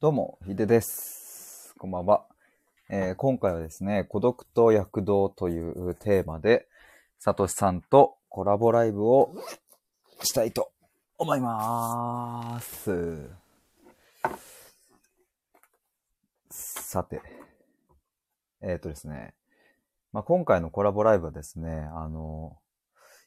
どうも、ヒデです。こんばんは。えー今回はですね、孤独と躍動というテーマで、サトシさんとコラボライブをしたいと思いまーす。さて、えっ、とですね、まあ、今回のコラボライブはですね、あの、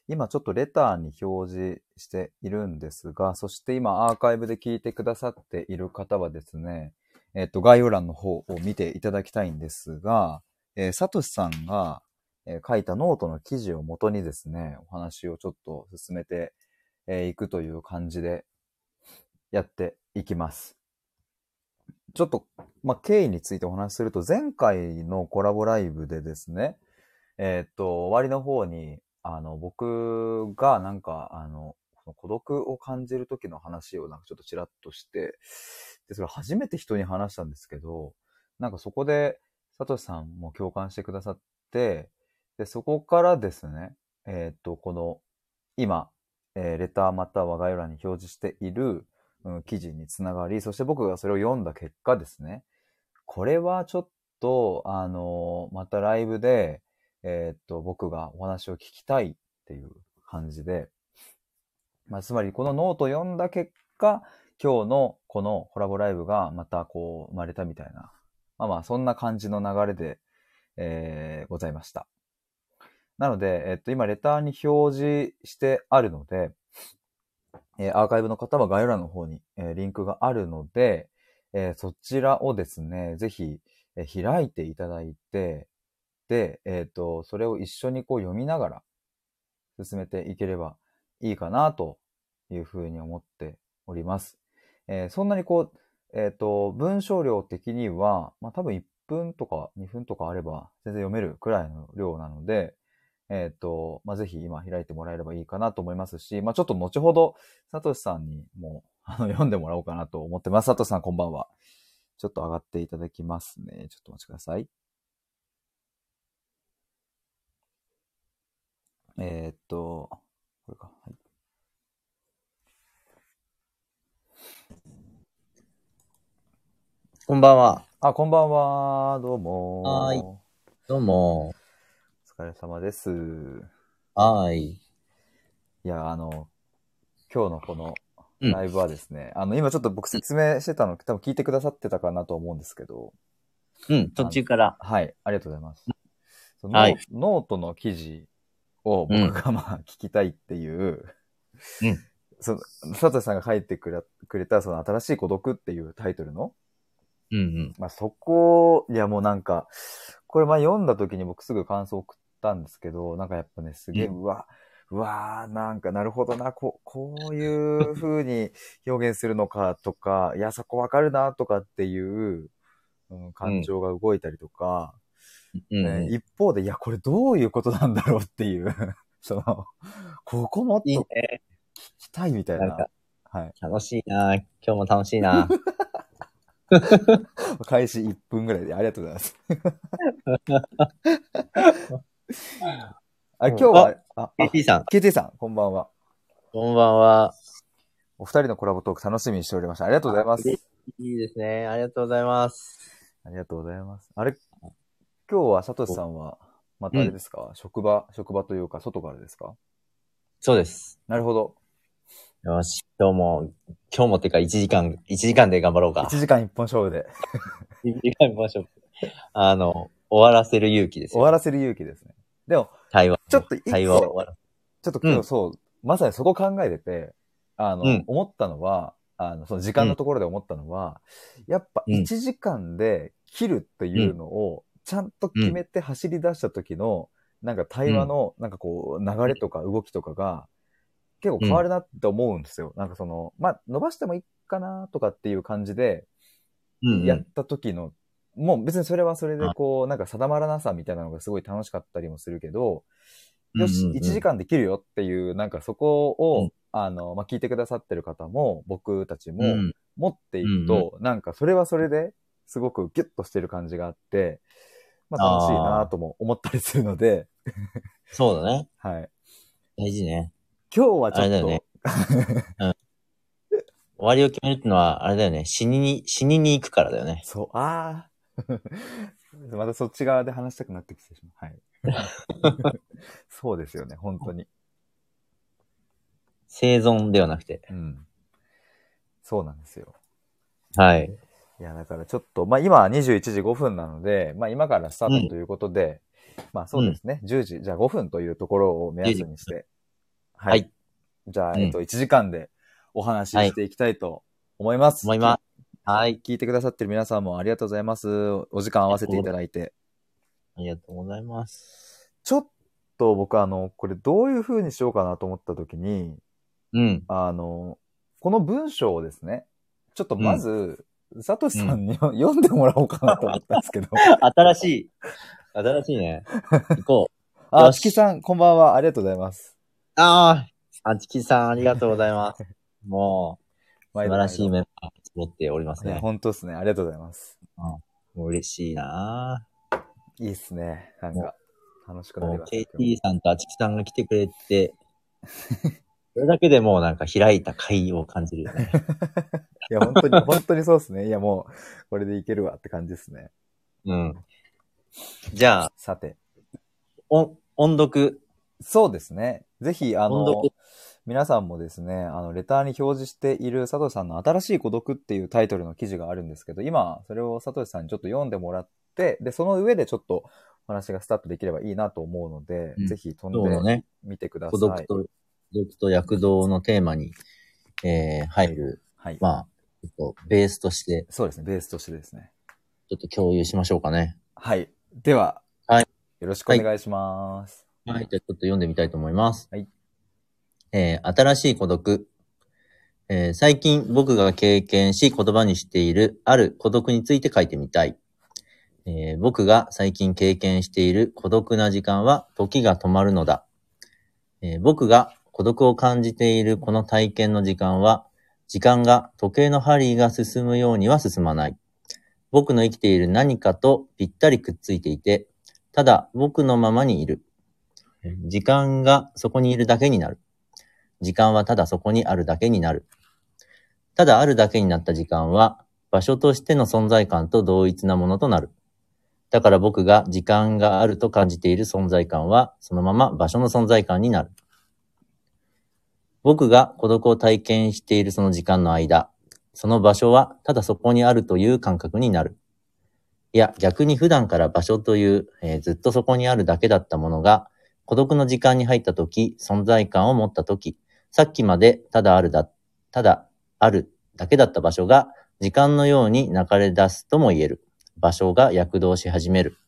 今ちょっとレターに表示しているんですが、そして今アーカイブで聞いてくださっている方はですね、えっと、概要欄の方を見ていただきたいんですが、えー、サトシさんが、えー書いたノートの記事をもとにですね、お話をちょっと進めてい、えーくという感じでやっていきます。ちょっと、まあ、経緯についてお話しすると、前回のコラボライブでですね、えーっと、終わりの方に、あの、僕がなんか、あの、の孤独を感じる時の話をなんかちょっとちらっとして、で、それ初めて人に話したんですけど、なんかそこで、サトシさんも共感してくださって、で、そこからですね、えーっと、この、今、えーレターまたは概要欄に表示している、うん、記事につながり、そして僕がそれを読んだ結果ですね、これはちょっと、あのまたライブで、えーっと、僕がお話を聞きたいっていう感じで、まあ、つまりこのノート読んだ結果、今日のこのコラボライブがまたこう生まれたみたいな、まあまあそんな感じの流れで、えーございました。なので、えっと、今レターに表示してあるので、えーアーカイブの方は概要欄の方に、えーリンクがあるので、えーそちらをですね、ぜひ、えー開いていただいて、えっ、と、それを一緒にこう読みながら進めていければいいかなというふうに思っております。えーそんなにこう、えっ、と、文章量的には、まあ多分1分とか2分とかあれば全然読めるくらいの量なので、えっ、と、まあぜひ今開いてもらえればいいかなと思いますし、まあちょっと後ほど、サトシさんにもあの 読んでもらおうかなと思ってます。サトシさんこんばんは。ちょっと上がっていただきますね。ちょっとお待ちください。えーっと、これか。はい。こんばんは。あ、こんばんは。どうも。はーいどうも。お疲れ様です。はーい。いや、あの、今日のこのうんライブはですね、あの、今ちょっと僕説明してたの、多分聞いてくださってたかなと思うんですけど、うん、途中から。はい、ありがとうございます。そのはいノートの記事を僕がまあ聞きたいっていう、うん。その、佐藤さんが書いてくれくれた、その新しい孤独っていうタイトルの、うんうん。まあ、そこ、いやもうなんか、これまあ読んだ時に僕すぐ感想送ったんですけど、なんかやっぱね、すげえ、ううわ、うわーなんかなるほどな、こう、こういう風に表現するのかとか、いや、そこわかるなとかっていう、うん、感情が動いたりとか、うんね一方で、いや、これどういうことなんだろうっていう、その、ここもっと聞いいね。きたいみたいななんか。はい。楽しいな。今日も楽しいな。開始1分ぐらいでありがとうございます。あ、今日は、あ、あ KT さん、KT さん、こんばんは。こんばんは。お二人のコラボトーク楽しみにしておりました。ありがとうございます。いいですね。ありがとうございます。ありがとうございます。あれ、今日はサトシさんは、またあれですか、職場、職場というか、外からですか？そうです。なるほど。よし、今日も、今日もってか1時間、1時間で頑張ろうか1。時間1本勝負で 1時間ましょう。あの、終わらせる勇気ですよ。終わらせる勇気ですね。でも、対話。ちょっと一個対話を終わらちょっと今日うんそう、まさにそこ考えてて、あの、うん思ったのは、あの、その時間のところで思ったのは、やっぱうん1時間で切るっていうのを、ちゃんと決めて走り出した時の、なんか対話の、なんかこう、流れとか動きとかが、結構変わるなって思うんですよ。なんかその、まあ、伸ばしてもいいかなとかっていう感じで、うんうん。やった時の、もう別にそれはそれでこう、なんか定まらなさみたいなのがすごい楽しかったりもするけど、よし、うんうん。うん1時間できるよっていう、なんかそこを、うん。あの、まあ、聞いてくださってる方も、僕たちもうん。持っていくと、なんかそれはそれですごくギュッとしてる感じがあって、まあ楽しいなとも思ったりするので、そうだね。はい。大事ね。今日はちょっと、あれだよね終わりを決めるってのは、あれだよね。死にに、死にに行くからだよね。そう、ああ。またそっち側で話したくなってきてしまう。はい。そうですよね、本当に。生存ではなくて。うん。そうなんですよ。はい。いや、だからちょっと、まあ今は21時5分なので、まあ今からスタートということで、まあそうですね、10時、じゃあ5分というところを目安にして、ははい。じゃあ、うんえっと、1時間でお話ししていきたいと思います。思います。はい。聞いてくださってる皆さんもありがとうございます。お時間合わせていただいて。ありがとうございます。ちょっと僕あの、これどういう風にしようかなと思った時に、うん。あの、この文章をですね、ちょっとまず、サトシさんに、読んでもらおうかなと思ったんですけど。新しい。新しいね。行こう。あ、チキさん、こんばんは。ありがとうございます。ああ、あちきさん、ありがとうございます。もう、素晴らしいメンバー揃っておりますね。本当ですね。ありがとうございます。もう嬉しいないいっすね。なんか、楽しくなりました。KT さんとあちきさんが来てくれて、それだけでもうなんか開いた会を感じるよね。いや、本当に、本当にそうですね。いや、もう、これでいけるわって感じですね。うん。じゃあ、さて。音、音読。そうですね。ぜひ、あの皆さんもですね、あの、レターに表示している佐藤さんの新しい孤独っていうタイトルの記事があるんですけど、今、それを佐藤さんにちょっと読んでもらって、で、その上でちょっとお話がスタートできればいいなと思うので、うんぜひ飛んでみてください。孤独と、孤独と躍動のテーマに、えー、入る、はい。まあ、ちょっとベースとして、そうですね、ベースとしてですね。ちょっと共有しましょうかね。はい。では、はいよろしくお願いします。はい。じゃあちょっと読んでみたいと思います。はい。えー新しい孤独。えー最近僕が経験し言葉にしているある孤独について書いてみたい。えー僕が最近経験している孤独な時間は時が止まるのだ。えー僕が孤独を感じているこの体験の時間は、時間が時計の針が進むようには進まない。僕の生きている何かとぴったりくっついていて、ただ僕のままにいる。時間がそこにいるだけになる。時間はただそこにあるだけになる。ただあるだけになった時間は、場所としての存在感と同一なものとなる。だから僕が時間があると感じている存在感は、そのまま場所の存在感になる。僕が孤独を体験しているその時間の間、その場所はただそこにあるという感覚になる。いや、逆に普段から場所という、えーずっとそこにあるだけだったものが、孤独の時間に入った時、存在感を持った時、さっきまでただあるだ、ただあるだけだった場所が、時間のように流れ出すとも言える。場所が躍動し始める。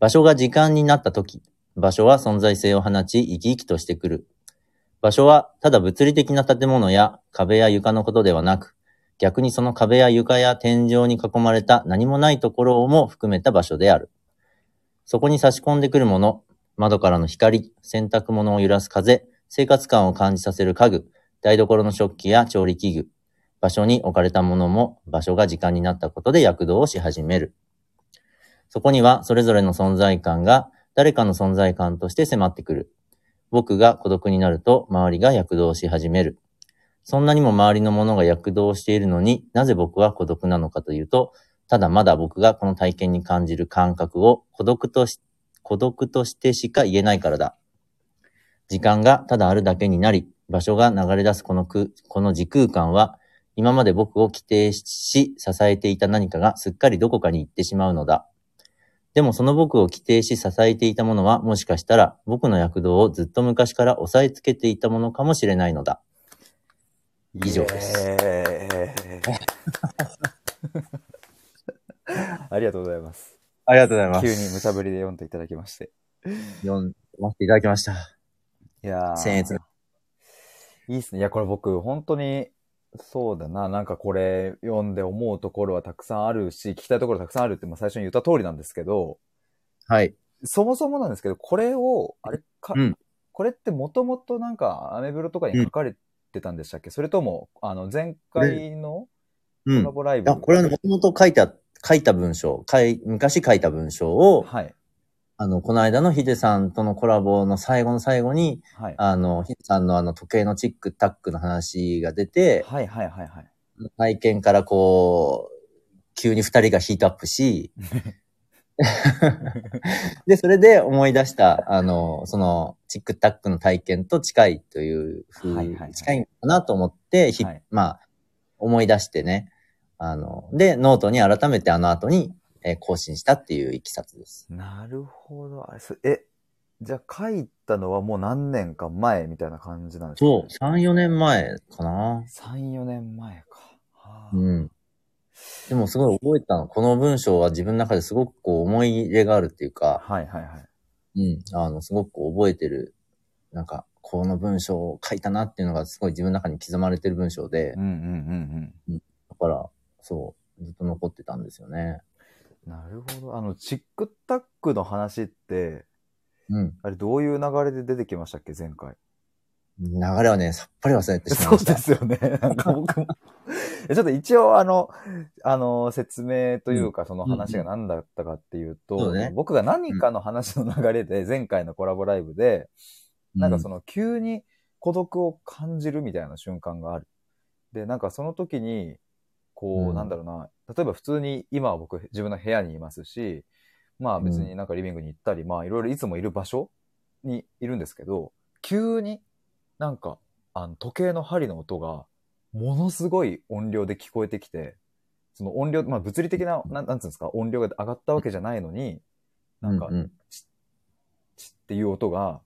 場所が時間になった時、場所は存在性を放ち、生き生きとしてくる。場所はただ物理的な建物や壁や床のことではなく、逆にその壁や床や天井に囲まれた何もないところも含めた場所である。そこに差し込んでくるもの、窓からの光、洗濯物を揺らす風、生活感を感じさせる家具、台所の食器や調理器具、場所に置かれたものも場所が時間になったことで躍動をし始める。そこにはそれぞれの存在感が誰かの存在感として迫ってくる。僕が孤独になると周りが躍動し始める。そんなにも周りのものが躍動しているのになぜ僕は孤独なのかというと、ただまだ僕がこの体験に感じる感覚を孤独とし、孤独としてしか言えないからだ。時間がただあるだけになり、場所が流れ出すこの空この時空間は、今まで僕を規定し、支えていた何かがすっかりどこかに行ってしまうのだ。でもその僕を規定し支えていたものは、もしかしたら僕の躍動をずっと昔から押さえつけていたものかもしれないのだ。以上です ありがとうございます。ありがとうございま急に無茶ぶりで読んでいただきまして。読んませていただきました。いやー僭越いいっすね。いや、これ僕、本当に、そうだな。なんかこれ読んで思うところはたくさんあるし、聞きたいところたくさんあるって、まあ最初に言った通りなんですけど、はい。そもそもなんですけど、これを、あれか、うんこれってもともとなんか、アメブロとかに書かれてたんでしたっけ、それとも、あの、前回のコうん。ラボライブ、あ、これはもともと書いた、書いた文章、昔書いた文章を、はい。あの、この間のヒデさんとのコラボの最後の最後に、はい。あの、ヒデさんのあの時計のチックタックの話が出て、はいはいはいはい。体験からこう、急に二人がヒートアップし、で、それで思い出した、あの、その、チックタックの体験と近いというふう、はいはいはい近いかなと思って、ひはいまあ、思い出してね、あの、で、ノートに改めてあの後に、えー更新したっていういきさつです。なるほど。あれそえ、じゃあ書いたのはもう何年か前みたいな感じなんですか、そう、3、4年前かな。3、4年前か。はあうん。でもすごい覚えたの。この文章は自分の中ですごくこう思い入れがあるっていうか、はいはいはい。うん。あの、すごくこう覚えてる。なんか、この文章を書いたなっていうのがすごい自分の中に刻まれてる文章でうん、うんうんうん。だから、そう、ずっと残ってたんですよね。なるほど。あの、チックタックの話って、うん。あれどういう流れで出てきましたっけ？前回。流れはね、さっぱり忘れてしまいそうました。ですよね。なんか僕も。ちょっと一応あの、あの、説明というか、その話が何だったかっていうと、そうね僕が何かの話の流れで、前回のコラボライブで、なんかその、の急に孤独を感じるみたいな瞬間がある。で、なんかその時に、こう、うん。なんだろうな、例えば普通に今は僕自分の部屋にいますし、まあ別になんかリビングに行ったり、まあいろいろいつもいる場所にいるんですけど、急になんかあの時計の針の音がものすごい音量で聞こえてきて、その音量、まあ物理的な、なんなんつうんですか、音量が上がったわけじゃないのに、なんかう、んチッっていう音が、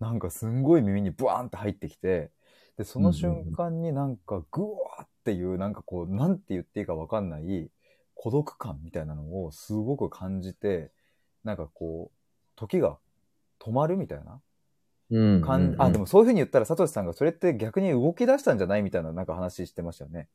なんかすんごい耳にブワーンって入ってきて、で、その瞬間になんかグワーっていう、なんかこう、なんて言っていいかわかんない孤独感みたいなのをすごく感じて、なんかこう、時が止まるみたいなうん。感じ、あ、でも、もそういうふうに言ったら、サトシさんがそれって逆に動き出したんじゃないみたいななんか話してましたよね。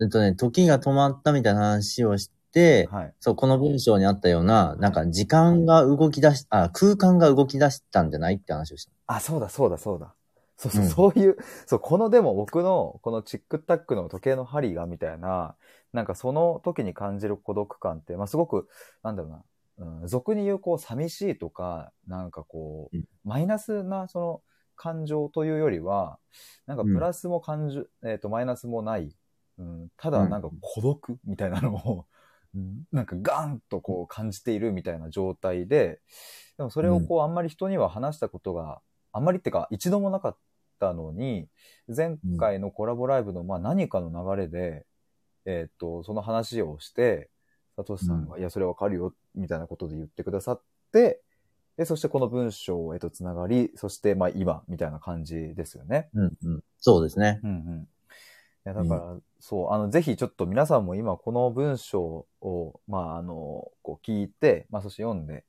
えっとね、時が止まったみたいな話をして、はい。そう、この文章にあったような、なんか時間が動き出し、あ、空間が動き出したんじゃないって話をした。あ、そうだ、そうだ、そうだ。そうそう、うん。そういう、そう、このでも僕の、このチックタックの時計の針がみたいな、なんかその時に感じる孤独感って、まあすごく、なんだろうな、うん、俗に言うこう寂しいとか、なんかこううん、マイナスなその感情というよりは、なんかプラスも感じ、えっ、と、マイナスもない、うん、ただなんか孤独みたいなのを、なんかガーンとこう感じているみたいな状態で、でもそれをこうあんまり人には話したことが、あんまりってか一度もなかったのに、前回のコラボライブのまあ何かの流れで、えっ、と、その話をして、サトシさんが、いや、それわかるよ、みたいなことで言ってくださって、で、そしてこの文章へとつながり、そしてまあ今、みたいな感じですよね。うんうん。そうですね。うんうん。いや、だから、そう、あの、ぜひちょっと皆さんも今この文章を、まあ、あの、こう聞いて、まあ、そして読んで、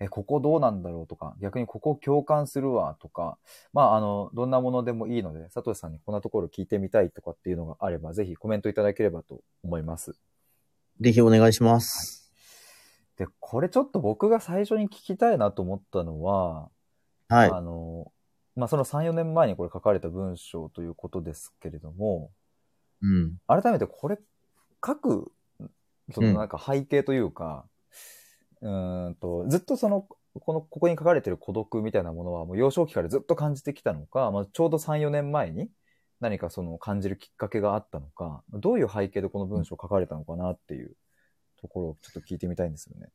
え、ここどうなんだろう？とか、逆にここ共感するわとか、まあ、あの、どんなものでもいいので、佐藤さんにこんなところ聞いてみたいとかっていうのがあれば、ぜひコメントいただければと思います。ぜひお願いします。で、これちょっと僕が最初に聞きたいなと思ったのは、はい。あの、まあ、その3、4年前にこれ書かれた文章ということですけれども、うん。改めてこれ書く、そのうんなんか背景というか、うーんと、ずっとその、この、ここに書かれてる孤独みたいなものはもう幼少期からずっと感じてきたのか、まあ、ちょうど3、4年前に何かその感じるきっかけがあったのか、どういう背景でこの文章を書かれたのかなっていうところをちょっと聞いてみたいんですよね。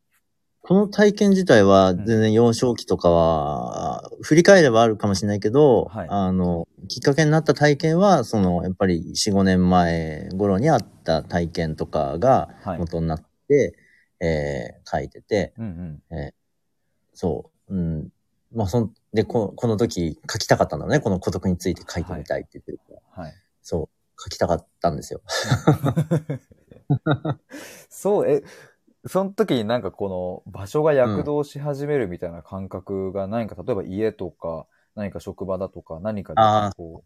この体験自体は全然幼少期とかは、振り返ればあるかもしれないけど、はいあの、きっかけになった体験は、その、やっぱり4、5年前頃にあった体験とかがはい。元になって、えー書いてて、うんうん。そう、うん。まあ、そん、で、ここの時書きたかったんだね。この孤独について書いてみたいって言ってるから。はい。そう、書きたかったんですよ。そう、え、その時になんかこの場所が躍動し始めるみたいな感覚が何か、例えば家とか、何か職場だとか、何かでこ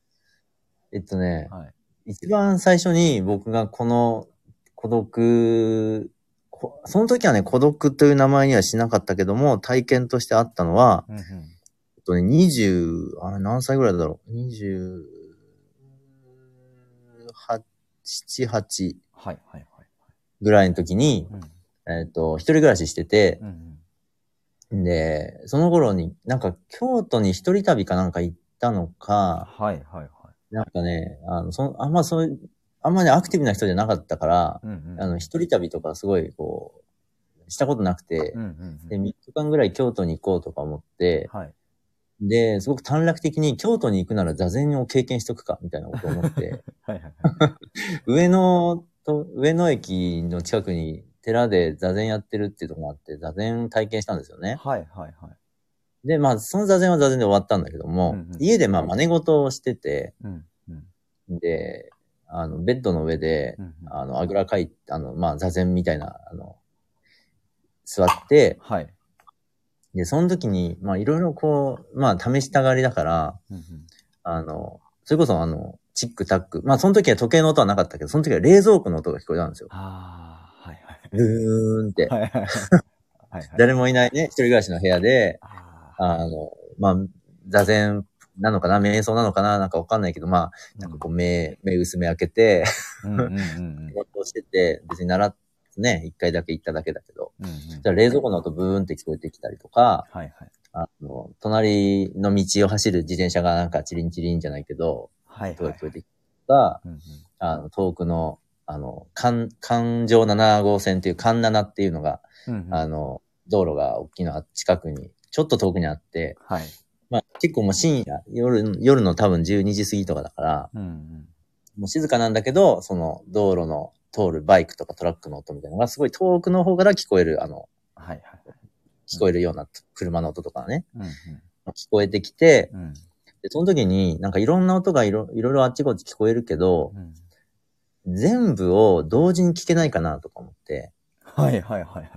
えっとねう、、はい。一番最初に僕がこの孤独、こその時はね、孤独という名前にはしなかったけども、体験としてあったのは、うんうん。えっとね、20、あれ何歳ぐらいだろう ?28、7、8はいはいはい。ぐらいの時に、うんえっと、一人暮らししててう、んで、その頃に、なんか京都に一人旅かなんか行ったのか、はいはいはい。なんかね、あの、その、あんまそういう、あんまね、アクティブな人じゃなかったから、うんうん。あの、一人旅とかすごい、こう、したことなくてうん、うんうん。で、3日間ぐらい京都に行こうとか思って、はい。で、すごく短絡的に京都に行くなら座禅を経験しとくか、みたいなことを思って、はいはいはい。上野と、上野駅の近くに寺で座禅やってるっていうところがあって、座禅体験したんですよね。はいはいはい。で、まあ、その座禅は座禅で終わったんだけども、うんうん家でまあ、真似事をしてて、うんうん。で、あの、ベッドの上でう、んうんあの、あぐらかい、あの、まあ、座禅みたいな、あの、座って、はい。で、その時に、まあ、いろいろこう、まあ、試したがりだから、うんうん。あの、それこそあの、チックタック。まあ、その時は時計の音はなかったけど、その時は冷蔵庫の音が聞こえたんですよ。ああ、はいはい。ブーンって。はいはいはい。はいはい。誰もいないね、一人暮らしの部屋で、あの、まあ、座禅なのかな、瞑想なのかな、なんかわかんないけど、まあ、なんかこう、目、目薄め開けて、うんうんうんうん してて、別に習ってね、一回だけ行っただけだけど、うんうん。じゃあ冷蔵庫の音ブーンって聞こえてきたりとか、はいはい。あの、隣の道を走る自転車がなんかチリンチリンじゃないけど、はいはい聞こえてきたうんうん。あの、遠くの、あの、環、環状7号線っていう環7っていうのが、うんうん。あの、道路が大きいのが近くに、ちょっと遠くにあって、はい。まあ結構もう深夜、夜、夜の多分12時過ぎとかだから、うんうん。もう静かなんだけど、その道路の通るバイクとかトラックの音みたいなのがすごい遠くの方から聞こえる、あの、はいはい。聞こえるような車の音とかね、うん聞こえてきて、うん。うん。で、その時になんかいろんな音がいろいろいろあっちこっち聞こえるけど、うん全部を同時に聞けないかなとか思って、はいはいはいはい。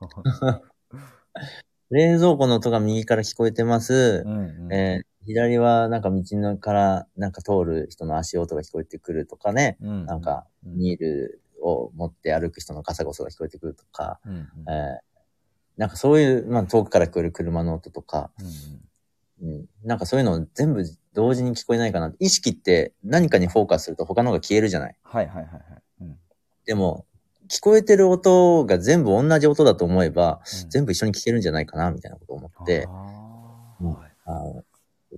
冷蔵庫の音が右から聞こえてます。うんうん。えー左はなんか道のからなんか通る人の足音が聞こえてくるとかね、うんなんか、うんニールを持って歩く人のガサゴソが聞こえてくるとか、うんうんえーなんかそういう、まあ遠くから聞こえる車の音とか、うんうん、なんかそういうのを全部同時に聞こえないかな。意識って何かにフォーカスすると他のが消えるじゃない。はいはいはいはい。うんでも、聞こえてる音が全部同じ音だと思えば、うん。全部一緒に聞けるんじゃないかな、みたいなことを思って、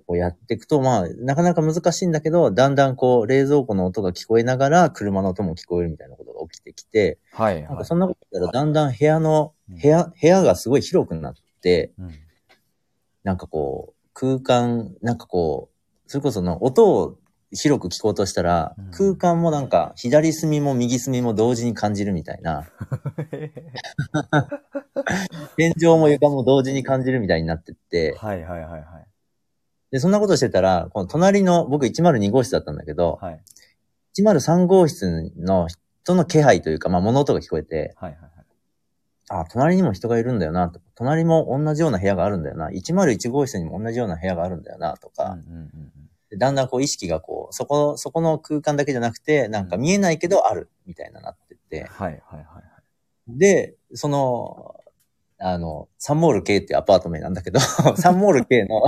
こうやっていくと、まあ、なかなか難しいんだけど、だんだんこう、冷蔵庫の音が聞こえながら、車の音も聞こえるみたいなことが起きてきて、はいはい。なんかそんなこと言ったら、だんだん部屋の、うん。部屋、部屋がすごい広くなって、うん。なんかこう、空間、なんかこう、それこその音を広く聞こうとしたら、うん。空間もなんか、左隅も右隅も同時に感じるみたいな、天井も床も同時に感じるみたいになってって、はいはいはいはい。で、そんなことしてたら、この隣の、僕102号室だったんだけど、はい。103号室の人の気配というか、まあ物音が聞こえて、はいはいはい。あ、隣にも人がいるんだよな、とか、隣も同じような部屋があるんだよな、101号室にも同じような部屋があるんだよな、とか、うんうんうんでだんだんこう意識がこう、そこ、そこの空間だけじゃなくて、なんか見えないけどある、みたいななってって、はいはいはいはい。で、その、あの、サンモール K ってアパート名なんだけど、サンモール K の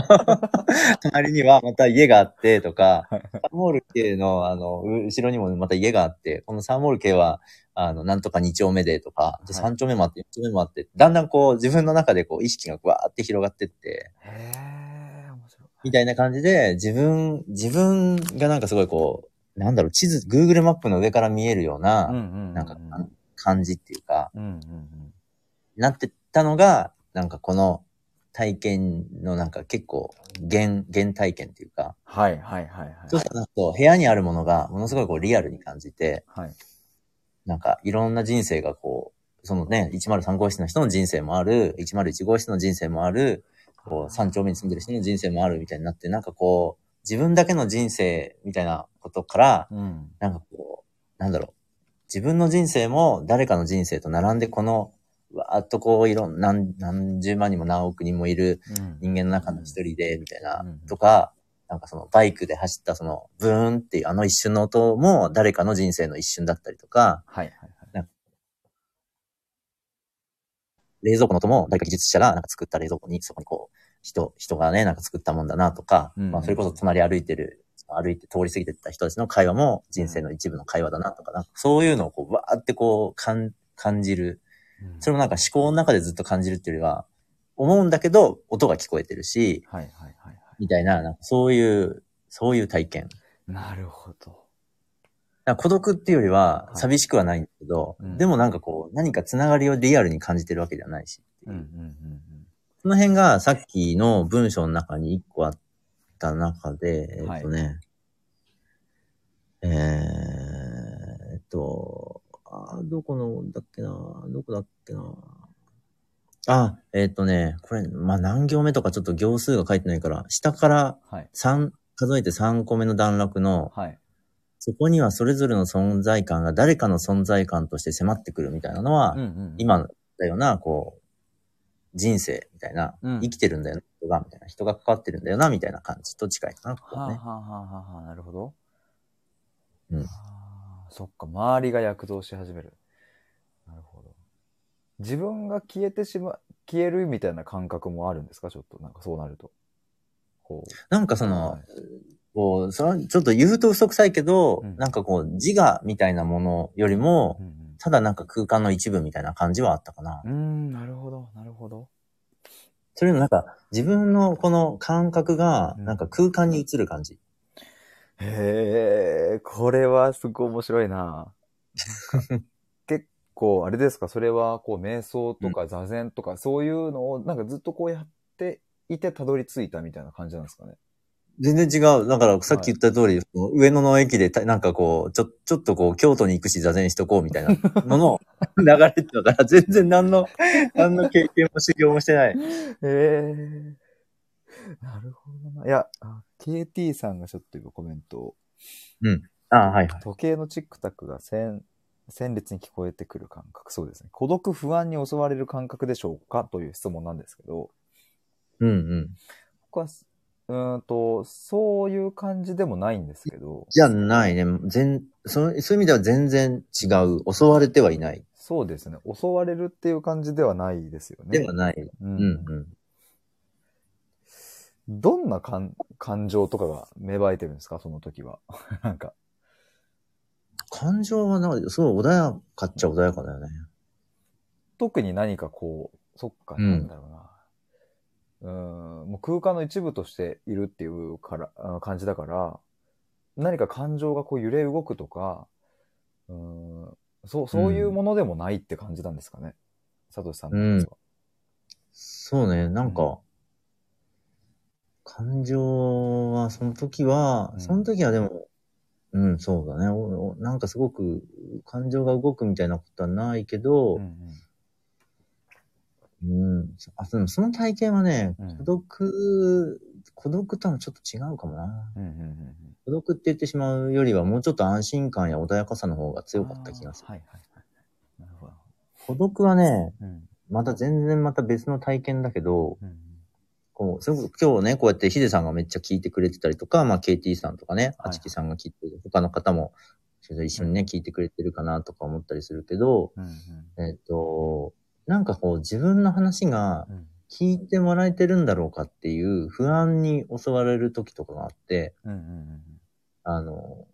隣にはまた家があってとか、サンモール K のあの、う後ろにもまた家があって、このサンモール K は、あの、なんとか2丁目でとか、ではい。3丁目もあって4丁目もあって、だんだんこう自分の中でこう意識がわーって広がってって、へえ、面白い。みたいな感じで、自分、自分がなんかすごいこう、なんだろう、地図、Google マップの上から見えるような、うんうんうん。なんか感じっていうか、うんうんうん。なってったのが、なんかこの体験のなんか結構原、原体験っていうか、はいはいはいはい。そうすると部屋にあるものがものすごいこうリアルに感じて、はい。なんかいろんな人生がこう、そのね、103号室の人の人生もある、101号室の人生もある、こう、三丁目に住んでる人の人生もあるみたいになって、なんかこう、自分だけの人生みたいなことから、うん。なんかこう、なんだろう。自分の人生も誰かの人生と並んでこの、わーっとこう、いろん、何、何十万人も何億人もいる人間の中の一人で、みたいなうん、とか、なんかそのバイクで走ったその、ブーンっていうあの一瞬の音も誰かの人生の一瞬だったりとか、はいはいはい。冷蔵庫の音も誰か技術者がなんか作った冷蔵庫に、そこにこう、人、人がね、なんか作ったもんだなとか、うんまあそれこそ隣歩いてる、歩いて通り過ぎてった人たちの会話も人生の一部の会話だなとか、なんかそういうのをこう、わーってこう、感、感じる。それもなんか思考の中でずっと感じるっていうよりは、思うんだけど、音が聞こえてるし、はいはいはいはみたいな、なんかそういう、そういう体験。い。なるほど。孤独っていうよりははい寂しくはないんだけど、うんでもなんかこう、何かつながりをリアルに感じてるわけではないし。うんうんうんその辺がさっきの文章の中に一個あった中で、えっとね、えーっと、あーどこのだっけなどこだっけなあ、えーっとね、これ、まあ、何行目とかちょっと行数が書いてないから、下からうん。はい。3、数えて3個目の段落の、はい。そこにはそれぞれの存在感が誰かの存在感として迫ってくるみたいなのは、うんうん。今だよな、こう、人生みたいな、うん生きてるんだよな、人が、みたいな、人が関わってるんだよな、みたいな感じと近いかな、ここはあ、はねあ。はあはあはあ、なるほど。うんそっか、周りが躍動し始める。なるほど。自分が消えてしま、消えるみたいな感覚もあるんですか？ちょっと、なんかそうなると。こなんかその、はいこう、そちょっと言うと嘘くさいけど、うんなんかこう、自我みたいなものよりも、う。うんただなんか空間の一部みたいな感じはあったかな。うん。なるほど、なるほど。それもなんか、自分のこの感覚が、うんなんか空間に映る感じ。へえ、これはすごい面白いな。結構、あれですか、それは、こう、瞑想とか座禅とか、そういうのを、なんかずっとこうやっていて、たどり着いたみたいな感じなんですかね？全然違う。だからさっき言った通り、その上野の駅でたなんかこう、ちょ、ちょっとこう、京都に行くし座禅しとこうみたいな のの流れってだから、全然何の、何の経験も修行もしてない。へえ。なるほどな。いや、あ KT さんがちょっと今コメントを。あはいはい。時計のチックタックが鮮鮮烈に聞こえてくる感覚。そうですね。孤独不安に襲われる感覚でしょうか？という質問なんですけど、うんうん。僕は、うーんと、そういう感じでもないんですけど、じゃないね。全、そうそういう意味では全然違う。襲われてはいない。そうですね。襲われるっていう感じではないですよね。ではない。ううんんうん。どんな感感情とかが芽生えてるんですか？その時は。なんか。感情はなんか、すごい穏やかっちゃ穏やかだよね。特に何かこう、そっか、うんなんだろうな。うーん、もう空間の一部としているっていうから、あ感じだから、何か感情がこう揺れ動くとか、うーん、そう、そういうものでもないって感じなんですかね？サトシさんのやつは。そうね。なんうか、感情は、その時は、うんその時はでも、うん、そうだね。なんかすごく感情が動くみたいなことはないけど、うんうん。あ、でもその体験はね、うん孤独、孤独とはちょっと違うかもな。うん。うんうんうんうん孤独って言ってしまうよりは、もうちょっと安心感や穏やかさの方が強かった気がする。あーはいはいはい。なるほど。孤独はね、うん。また全然また別の体験だけど、うんこう、すごく今日ね、こうやってヒデさんがめっちゃ聞いてくれてたりとか、まあ KT さんとかね、はいあちきさんが聞いてる、他の方も一緒にね、聞いてくれてるかなとか思ったりするけど、うんえっ、と、なんかこう自分の話がうん。聞いてもらえてるんだろうかっていう不安に襲われる時とかがあって、うんうんうんあの、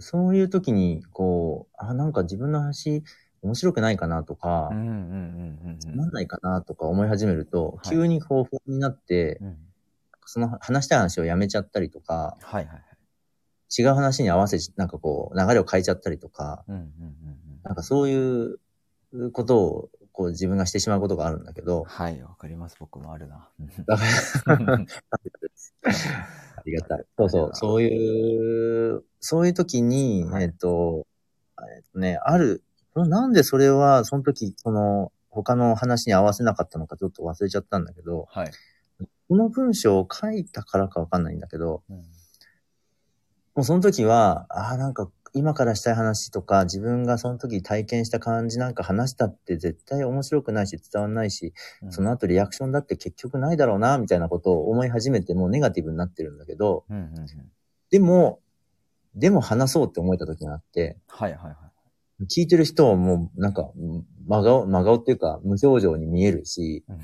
そういう時に、こう、あ、なんか自分の話面白くないかなとか、うんうんうんうんうん。つまんないかなとか思い始めると、はい。急にこう不安になって、うん。その話したい話をやめちゃったりとか、はいはいはい。違う話に合わせ、なんかこう、流れを変えちゃったりとか、うんうんうん。なんかそういうことを、こう自分がしてしまうことがあるんだけど、はい、わかります。僕もあるな。ありがたい。そうそう、そういう、そういう時に、はいえっと、えっとね、ある、なんでそれは、その時、その、他の話に合わせなかったのかちょっと忘れちゃったんだけど、はい。この文章を書いたからかわかんないんだけど、うんもうその時は、ああ、なんか今からしたい話とか、自分がその時体験した感じなんか話したって絶対面白くないし伝わんないし、うんその後リアクションだって結局ないだろうな、みたいなことを思い始めてもうネガティブになってるんだけど、うんうんうんでも、でも話そうって思えた時があって、はいはいはい。聞いてる人はもうなんか真顔、真顔っていうか無表情に見えるし、うん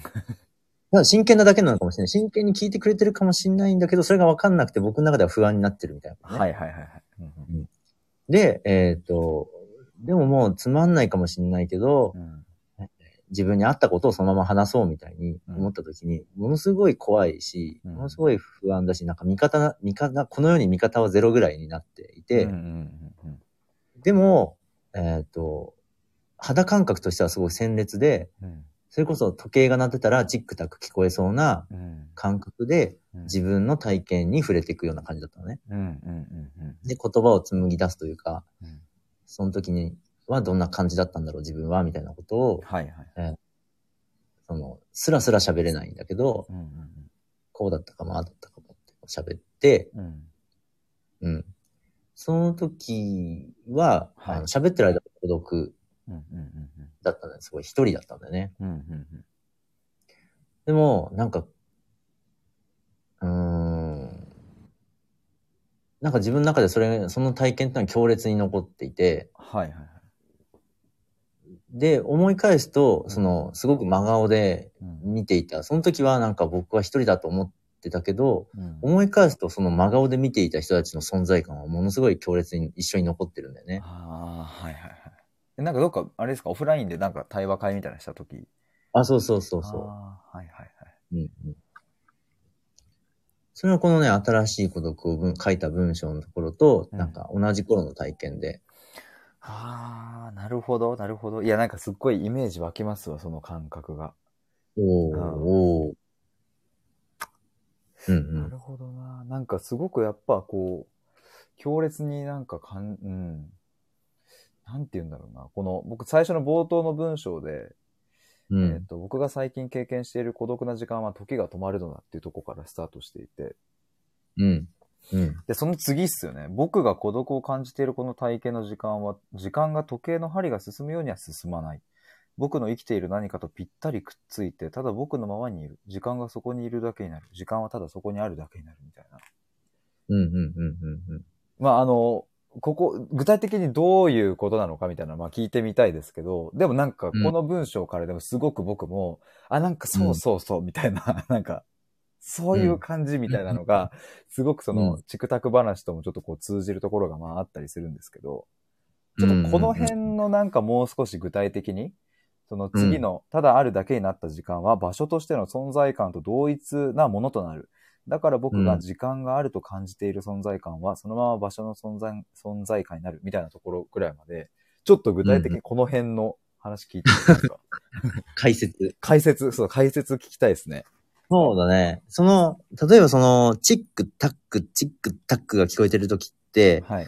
ただ真剣なだけなのかもしれない。真剣に聞いてくれてるかもしれないんだけど、それがわかんなくて僕の中では不安になってるみたいな、ね。はいはいはいはい。うんうんで、えっ、と、でももうつまんないかもしれないけど、うん自分に合ったことをそのまま話そうみたいに思った時に、ものすごい怖いし、うん。ものすごい不安だし、なんか味方、味方、この世に味方はゼロぐらいになっていて、うんうんうんでも、えっ、と、肌感覚としてはすごい鮮烈で、うんそれこそ時計が鳴ってたらチックタック聞こえそうなうん。感覚でうん。自分の体験に触れていくような感じだったのね。うんうんうんで、言葉を紡ぎ出すというか、うん。その時にはどんな感じだったんだろう自分はみたいなことを、はいはい。その、スラスラ喋れないんだけど、うんうんこうだったかも、ああだったかもって喋って、うん。うん。うん。その時は、はい。あの喋ってる間は孤独。うんうんうんだったんだよ。すごい一人だったんだよね。うんうんうんでも、なんか、うーん。なんか自分の中でそれ、その体験ってのは強烈に残っていて、はいはいはい。で、思い返すと、うんその、すごく真顔でうん見ていた。その時はなんか僕は一人だと思ってたけど、うん思い返すとその真顔で見ていた人たちの存在感はものすごい強烈に一緒に残ってるんだよね。ああ、はいはいはい。えなんかどっか、あれですか、オフラインでなんか対話会みたいなのしたとき。あ、そうそうそうそああ、はいはいはい。う。うんうん。それはこのね、新しい孤独を文書いた文章のところと、うんなんか同じ頃の体験で。ああ、なるほど、なるほど。いや、なんかすっごいイメージ湧きますわ、その感覚が。おー、うんおー。うんう。なんるほどな。なんかすごくやっぱこう、強烈になんかかん、うん。なんて言うんだろうな。この、僕最初の冒頭の文章で、うんえっ。と、僕が最近経験している孤独な時間は時が止まるのだっていうところからスタートしていて、うん。うん。で、その次っすよね。僕が孤独を感じているこの体験の時間は、時間が時計の針が進むようには進まない。僕の生きている何かとぴったりくっついて、ただ僕のままにいる。時間がそこにいるだけになる。時間はただそこにあるだけになるみたいな。うんうんうんうんうん。まあ、あの、ここ、具体的にどういうことなのかみたいなまあ聞いてみたいですけど、でもなんかこの文章からでもすごく僕も、あ、なんかそうそうそうみたいな、なんか、そういう感じみたいなのが、すごくその、チクタク話ともちょっとこう通じるところがまああったりするんですけど、ちょっとこの辺のなんかもう少し具体的に、その次の、ただあるだけになった時間は場所としての存在感と同一なものとなる。だから僕が時間があると感じている存在感は、そのまま場所の存在、存在感になるみたいなところぐらいまで、ちょっと具体的にこの辺の話聞いてみますか、解説。解説、そう、解説聞きたいですね。そうだね。その、例えばその、チックタック、チックタックが聞こえてる時って、はい。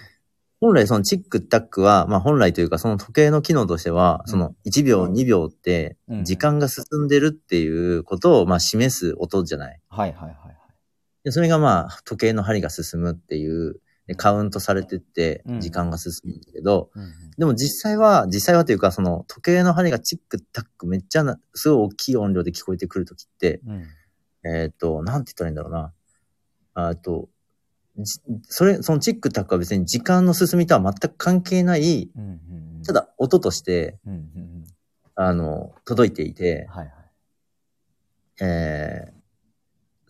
本来そのチックタックは、まあ本来というかその時計の機能としては、うんその1秒、2秒ってうん時間が進んでるっていうことをまあ示す音じゃないはいはいはい。でそれがまあ時計の針が進むっていう、でカウントされてってうん。時間が進むんだけど、うんうん。でも実際は、実際はというかその時計の針がチックタックめっちゃな、すごい大きい音量で聞こえてくる時って、うん。えっ、と、なんて言ったらいいんだろうな。あと、じそれ、そのチックタックは別に時間の進みとは全く関係ない、た、だ音として、あの、届いていて、はいはい。えー、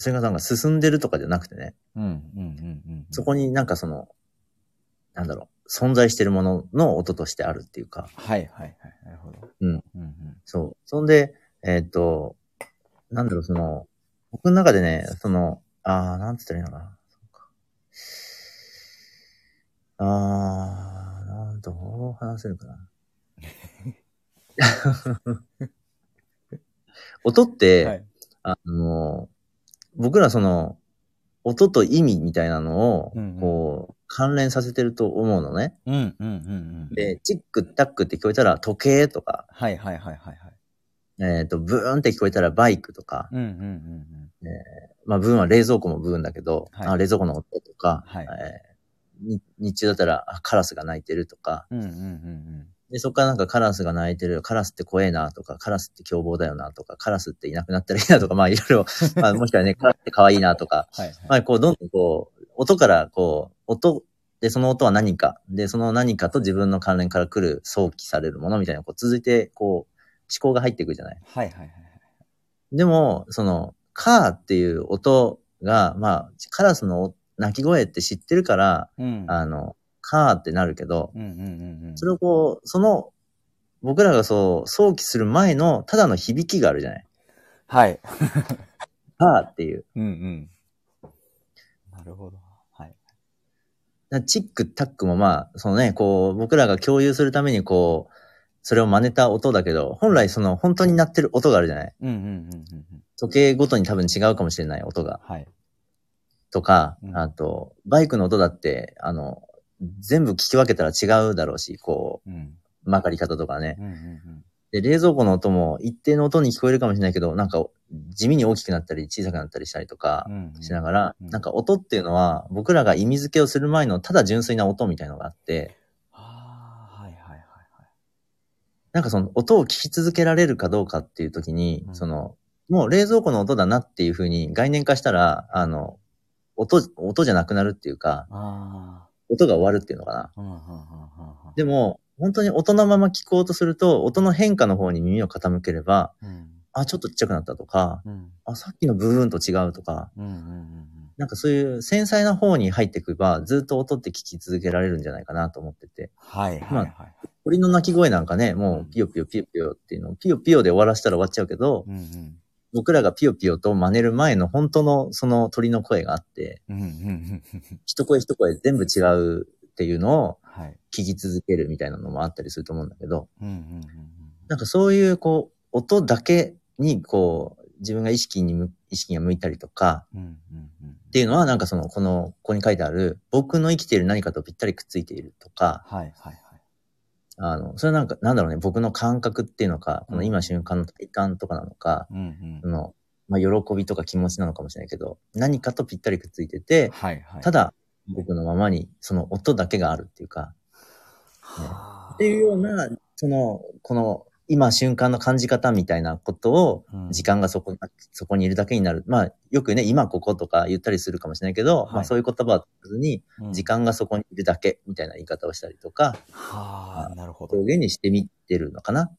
それがなんか進んでるとかじゃなくてね、うんうんうんうん。そこになんかその、なんだろう、存在してるものの音としてあるっていうか、はいはいはい。なるほど。うん。うんうん。そう。そんで、えっ、と、なんだろう、その、僕の中でね、その、あー、なんつったらいいのかな。そうかあー、なんどう話せるかな。音って、はい。あの、僕らその、音と意味みたいなのをうんうん、こう、関連させてると思うのね。うんうんうんうん。で、チックタックって聞こえたら時計とか、はいはいはいはいはい。えっ、と、ブーンって聞こえたらバイクとか、うんうんうんうん。まあ、ブーンは冷蔵庫もブーンだけど、はいあ冷蔵庫の音とか、はいえーに日中だったらあカラスが鳴いてるとか、うんうんうんで、そこからなんかカラスが鳴いてる、カラスって怖えなとか、カラスって凶暴だよなとか、カラスっていなくなったらいいなとか、まあいろいろ、まあもしくはね、カラスって可愛いなとか、はいはい。まあこうどんどんこう、音からこう、音、で、その音は何か、で、その何かと自分の関連から来る想起されるものみたいな、こう続いて、こう、思考が入っていくじゃない。はいはいはいはい。でも、その、カーっていう音が、まあ、カラスの鳴き声って知ってるから、うん。あの、カーってなるけど。それをこう、その、僕らがそう、想起する前のただの響きがあるじゃない。はい。はーっていう。うんうん。なるほど。はい。なチックタックもまあ、そのね、こう、僕らが共有するためにこう、それを真似た音だけど、本来その本当に鳴ってる音があるじゃないうんうんうんうんうん。時計ごとに多分違うかもしれない音が。はい。とかう、んあと、バイクの音だって、あの、全部聞き分けたら違うだろうし、こうん。う、曲がり方とかね。うんうんで、冷蔵庫の音も一定の音に聞こえるかもしれないけど、なんか地味に大きくなったり小さくなったりしたりとか。しながら、うんなんか音っていうのは僕らが意味付けをする前のただ純粋な音みたいのがあって、はいはいはいはい。なんかその音を聞き続けられるかどうかっていう時に、うんその、もう冷蔵庫の音だなっていう風に概念化したら、あの、音、音じゃなくなるっていうか、あ音が終わるっていうのかな。でも、本当に音のまま聞こうとすると、音の変化の方に耳を傾ければ、うん。あ、ちょっとちっちゃくなったとか、うん。あ、さっきのブーンと違うとか、なんかそういう繊細な方に入っていけば、ずっと音って聞き続けられるんじゃないかなと思ってて。はいはいはい。鳥の鳴き声なんかね、もうピヨピヨピヨピヨっていうのを、ピヨピヨで終わらせたら終わっちゃうけど、うんうん。僕らがピヨピヨと真似る前の本当のその鳥の声があって。一声一声全部違うっていうのをはい。聞き続けるみたいなのもあったりすると思うんだけど、なんかそういうこう、音だけにこう、自分が意識にむ、意識が向いたりとか。っていうのはなんかその、この、ここに書いてある、僕の生きている何かとぴったりくっついているとか、はいはいはい。あの、それなんか、なんだろうね、僕の感覚っていうのか、このうん今瞬間の体感とかなのか、うんうんそ。の、まあ、喜びとか気持ちなのかもしれないけど、何かとぴったりくっついてて、はいはい。ただ、僕のままに、その音だけがあるっていうか、はあ、っていうような、その、この、今瞬間の感じ方みたいなことを、うん時間がそこ、そこにいるだけになる。まあ、よくね、今こことか言ったりするかもしれないけど、はいまあそういう言葉はずに、うん時間がそこにいるだけみたいな言い方をしたりとか、はあ、なるほど。表現にしてみてるのかな。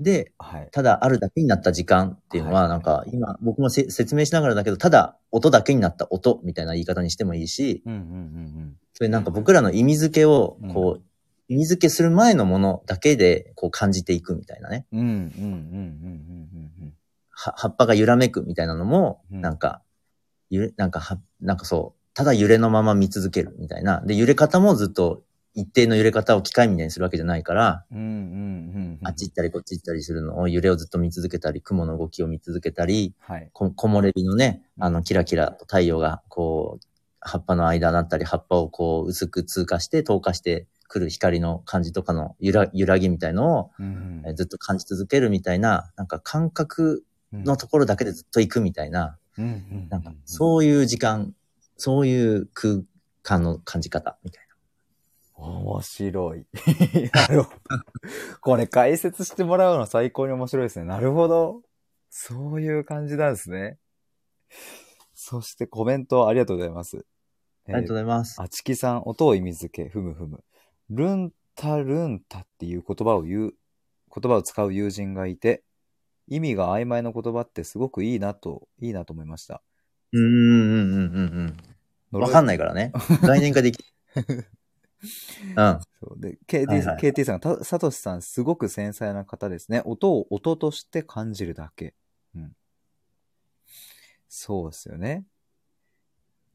で、はい。ただあるだけになった時間っていうのは、はいなんか今僕もせ説明しながらだけど、ただ音だけになった音みたいな言い方にしてもいいし、うんうんうんそれなんか僕らの意味付けを、こう、意味付けする前のものだけで、こう感じていくみたいなね。うん。うんうんうんうんうん葉っぱが揺らめくみたいなのも、うんなんか、揺れ、なんかは、なんかそう、ただ揺れのまま見続けるみたいな。で、揺れ方もずっと一定の揺れ方を機械みたいにするわけじゃないから、うんうんうん。あっち行ったりこっち行ったりするのを揺れをずっと見続けたり、雲の動きを見続けたり、はい。こ木漏れ日のね、あの、キラキラと太陽が、こう、葉っぱの間だったり、葉っぱをこう、薄く通過して、透過してくる光の感じとかの揺ら揺らぎみたいのを、うんえーずっと感じ続けるみたいな、なんか感覚うんのところだけでずっと行くみたいな、うんうんなんかそういう時間、そういう空間の感じ方みたい面白い。なるほど。これ解説してもらうの最高に面白いですね。なるほど。そういう感じなんですね。そしてコメントありがとうございます。な。ありがとうございます。あちきさん、音を意味付け、ふむふむ。ルンタルンタっていう言葉を言う、言葉を使う友人がいて、意味が曖昧な言葉ってすごくいいなと、いいなと思いました。うーん、うん、うん、うん、うん。わかんないからね。概念化できうん。そうで、KT,、はいはい KT さんが、たサトシさん、すごく繊細な方ですね。音を音として感じるだけ。うん。そうですよね。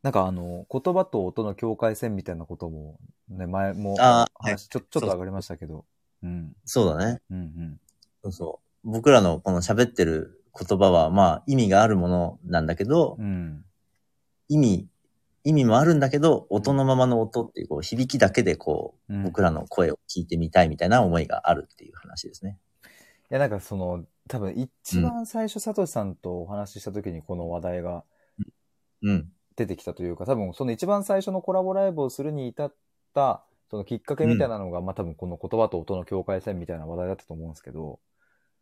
なんかあの、言葉と音の境界線みたいなことも、ね、前もあー話、ちょ、ちょっと上がりましたけど。うん。そうだね。うんうん。そうそう。僕らのこの喋ってる言葉は、まあ、意味があるものなんだけど、うん。意味、意味もあるんだけど、音のままの音っていう、こう、響きだけでこう、うん僕らの声を聞いてみたいみたいな思いがあるっていう話ですね。いや、なんかその、多分一番最初、サトシさんとお話しした時にこの話題がうん。出てきたというか、多分その一番最初のコラボライブをするに至った、そのきっかけみたいなのが、まあ多分この言葉と音の境界線みたいな話題だったと思うんですけど、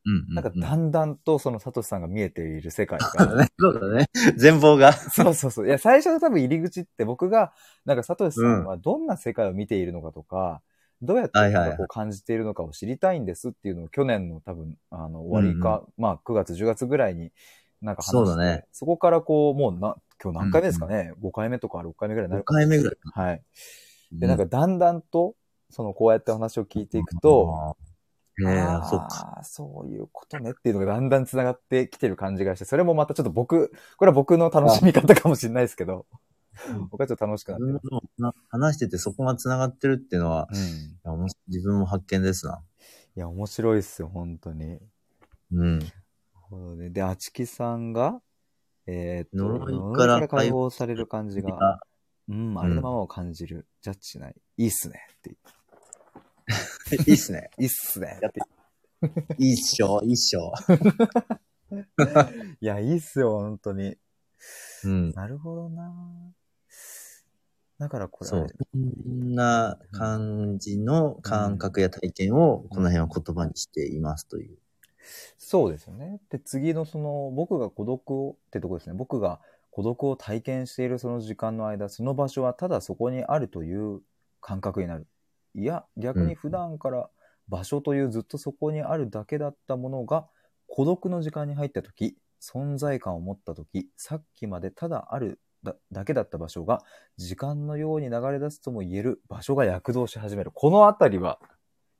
うん、うん。なんかうんだんだんとそのサトシさんが見えている世界が、ね。そうだね。全貌が。そうそうそう。いや、最初の多分入り口って僕が、なんかサトシさんはどんな世界を見ているのかとか、どうやってこう感じているのかを知りたいんですっていうのを去年の多分、あの、終わりか、まあ9月、10月ぐらいになんか話して、そうだねそこからこう、もうな、今日何回目ですかね、?5 回目とか6回目ぐらいにな5る回目ぐらい。はい。で、なんかだんだんと、そのこうやってお話を聞いていくと、ええあーそっか。そういうことねっていうのがだんだん繋がってきてる感じがして、それもまたちょっと僕、これは僕の楽しみ方かもしれないですけど、僕はちょっと楽しくなってる。話しててそこが繋がってるっていうのは、うん。自分も発見ですな。いや、面白いっすよ、本当に。うん。ほどね。で、あちきさんが、えーっと、呪いから解放される感じが、あうん、ありのままを感じる、ジャッジしない。いいっすね。って。いいっすね。いいっすね。って。いいっしょ、いいっしょ。いや、いいっすよ、本当に。うん。なるほどなだからこれ、そう。そんな感じの感覚や体験を、この辺は言葉にしていますという。そうですよね。で、次のその、僕が孤独を、ってとこですね。僕が孤独を体験しているその時間の間、その場所はただそこにあるという感覚になる。いや、逆に普段から場所というずっとそこにあるだけだったものが、孤独の時間に入った時、存在感を持った時、さっきまでただあるだだけだった場所が、時間のように流れ出すとも言える場所が躍動し始める。このあたりは、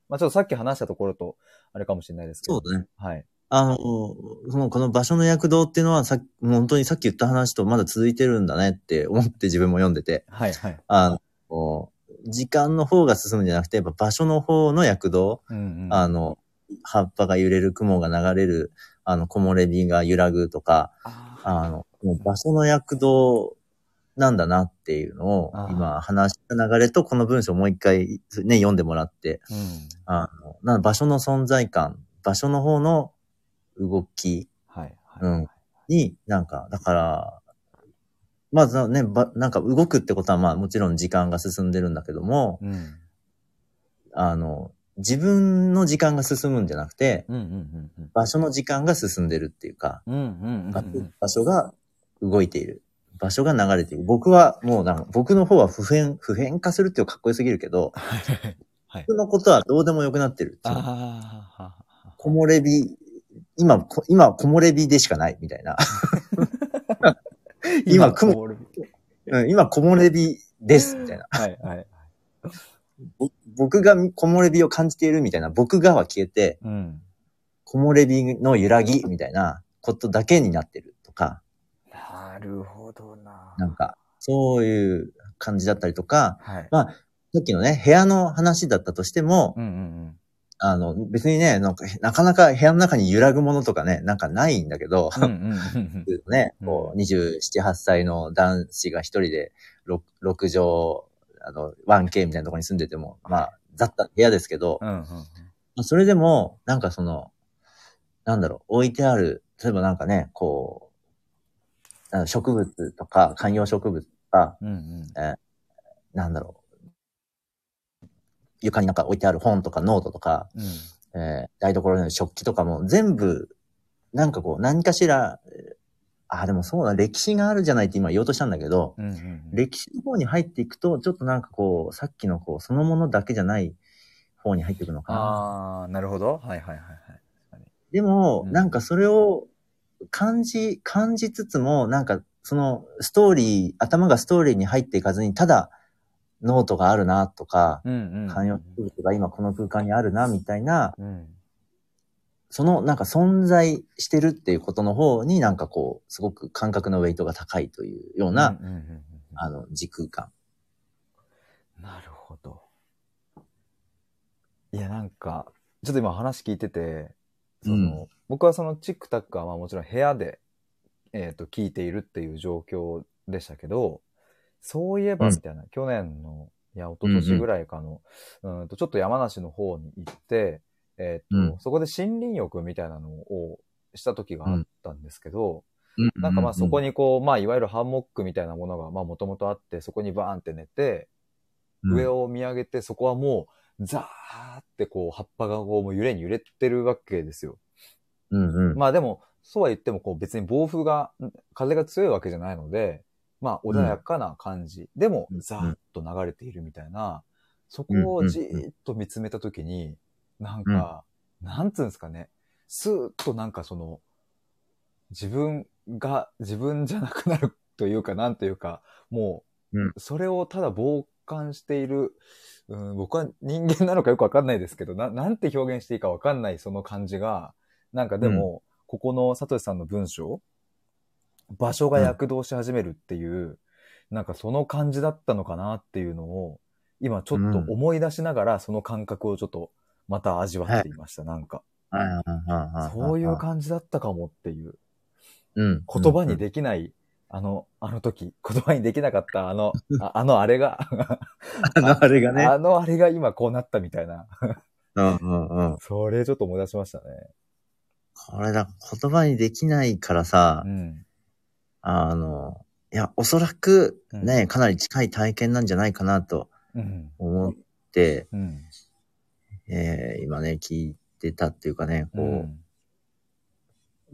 まあちょっとさっき話したところと、あれかもしれないですけど。そうだね。はい。あの、その、この場所の躍動っていうのは、さ本当にさっき言った話とまだ続いてるんだねって思って自分も読んでて、はいはい。あの、時間の方が進むんじゃなくて、やっぱ場所の方の躍動、うんうん。あの、葉っぱが揺れる、雲が流れる、あの、木漏れ日が揺らぐとか、ああの、もう場所の躍動なんだなっていうのを今話した流れとこの文章をもう一回ね、読んでもらって、ーうん。あの、な場所の存在感、場所の方の動きはいはい。うんに、なんか、だから、まずはね、ば、なんか動くってことはまあもちろん時間が進んでるんだけども、うん。あの、自分の時間が進むんじゃなくて、うんうんうんうん。場所の時間が進んでるっていうか、うんうんうん場うん。場所が動いている。場所が流れている。僕はもうなんか、僕の方は普遍、普遍化するっていうかっこよすぎるけど、はい。僕のことはどうでもよくなってる。そのああ。木漏れ日、今、こ今、木漏れ日でしかないみたいな。今雲今、木漏れ日ですみたいな。はいはい。ぼ僕が木漏れ日を感じているみたいな、僕がは消えて、うん。木漏れ日の揺らぎみたいなことだけになってるとか、なるほどな。なんか、そういう感じだったりとか、はい。まあ、さっきのね、部屋の話だったとしても、うんうんあの、別にね、なんか、なかなか部屋の中に揺らぐものとかね、なんかないんだけど、うん。うんうんうん ね、うんこう、27、8歳の男子が一人で6、6畳、あの、1K みたいなところに住んでても、まあ、雑多な部屋ですけど、うん。うんうんまあそれでも、なんかその、なんだろう、置いてある、例えばなんかね、こう、あの植物とか、観葉植物とか、うんうん。なんだろう、床になんか置いてある本とかノートとか、うん。えー台所の食器とかも全部、なんかこう、何かしら、えーあ、でもそうだ、歴史があるじゃないって今言おうとしたんだけど、うんうん。歴史の方に入っていくと、ちょっとなんかこう、さっきのこう、そのものだけじゃない方に入っていくのかな。ああ、なるほど。はいはいはいはい。でも、うんなんかそれを感じ、感じつつも、なんかそのストーリー、頭がストーリーに入っていかずに、ただノートがあるなとか、うんうん。観葉植物が今この空間にあるなみたいな、うん。そのなんか存在してるっていうことの方になんかこう、すごく感覚のウェイトが高いというような、あの、時空間。なるほど。いや、なんか、ちょっと今話聞いてて、その、うん僕はそのチックタックはまあもちろん部屋で、えっ、と、聞いているっていう状況でしたけど、そういえばうんみたいな、去年の、いや、一昨年ぐらいかの、うんと、ちょっと山梨の方に行って、えっ、と、うん。そこで森林浴みたいなのをした時があったんですけど、うん。なんかまあそこに、にこう、まあいわゆるハンモックみたいなものがまあもともとあって、そこにバーンって寝て、上を、を見上げて、そこはもう、ザーってこう、葉っぱがこう、もう揺れに揺れてるわけですよ。うんうん。まあでも、そうは言っても、こう別に暴風が、ん風が強いわけじゃないので、まあ穏やかな感じ。でもう、ん。ザーッと流れているみたいな、そこをじーっと見つめたときに、なんか、なんつうんですかね、スーッとなんかその、自分が自分じゃなくなるというか、なんというか、もうん。う、それをただ傍感している、うん、僕は人間なのかよくわかんないですけど、な、なんて表現していいかわかんないその感じが、なんかでも、ここのサトシさんの文章、場所が躍動し始めるっていう、なんかその感じだったのかなっていうのを、今ちょっと思い出しながら、その感覚をちょっとまた味わっていました、なんか。そういう感じだったかもっていう。うん。言葉にできない、あの、あの時、言葉にできなかったあの、ああのあれが、あの、あれがね。あのあれが今こうなったみたいな。うんうんうん。それちょっと思い出しましたね。これだ、言葉にできないからさう、ん。あの、いや、おそらくね、かなり近い体験なんじゃないかなとうん。思って、うん。えー今ね、聞いてたっていうかね、こう、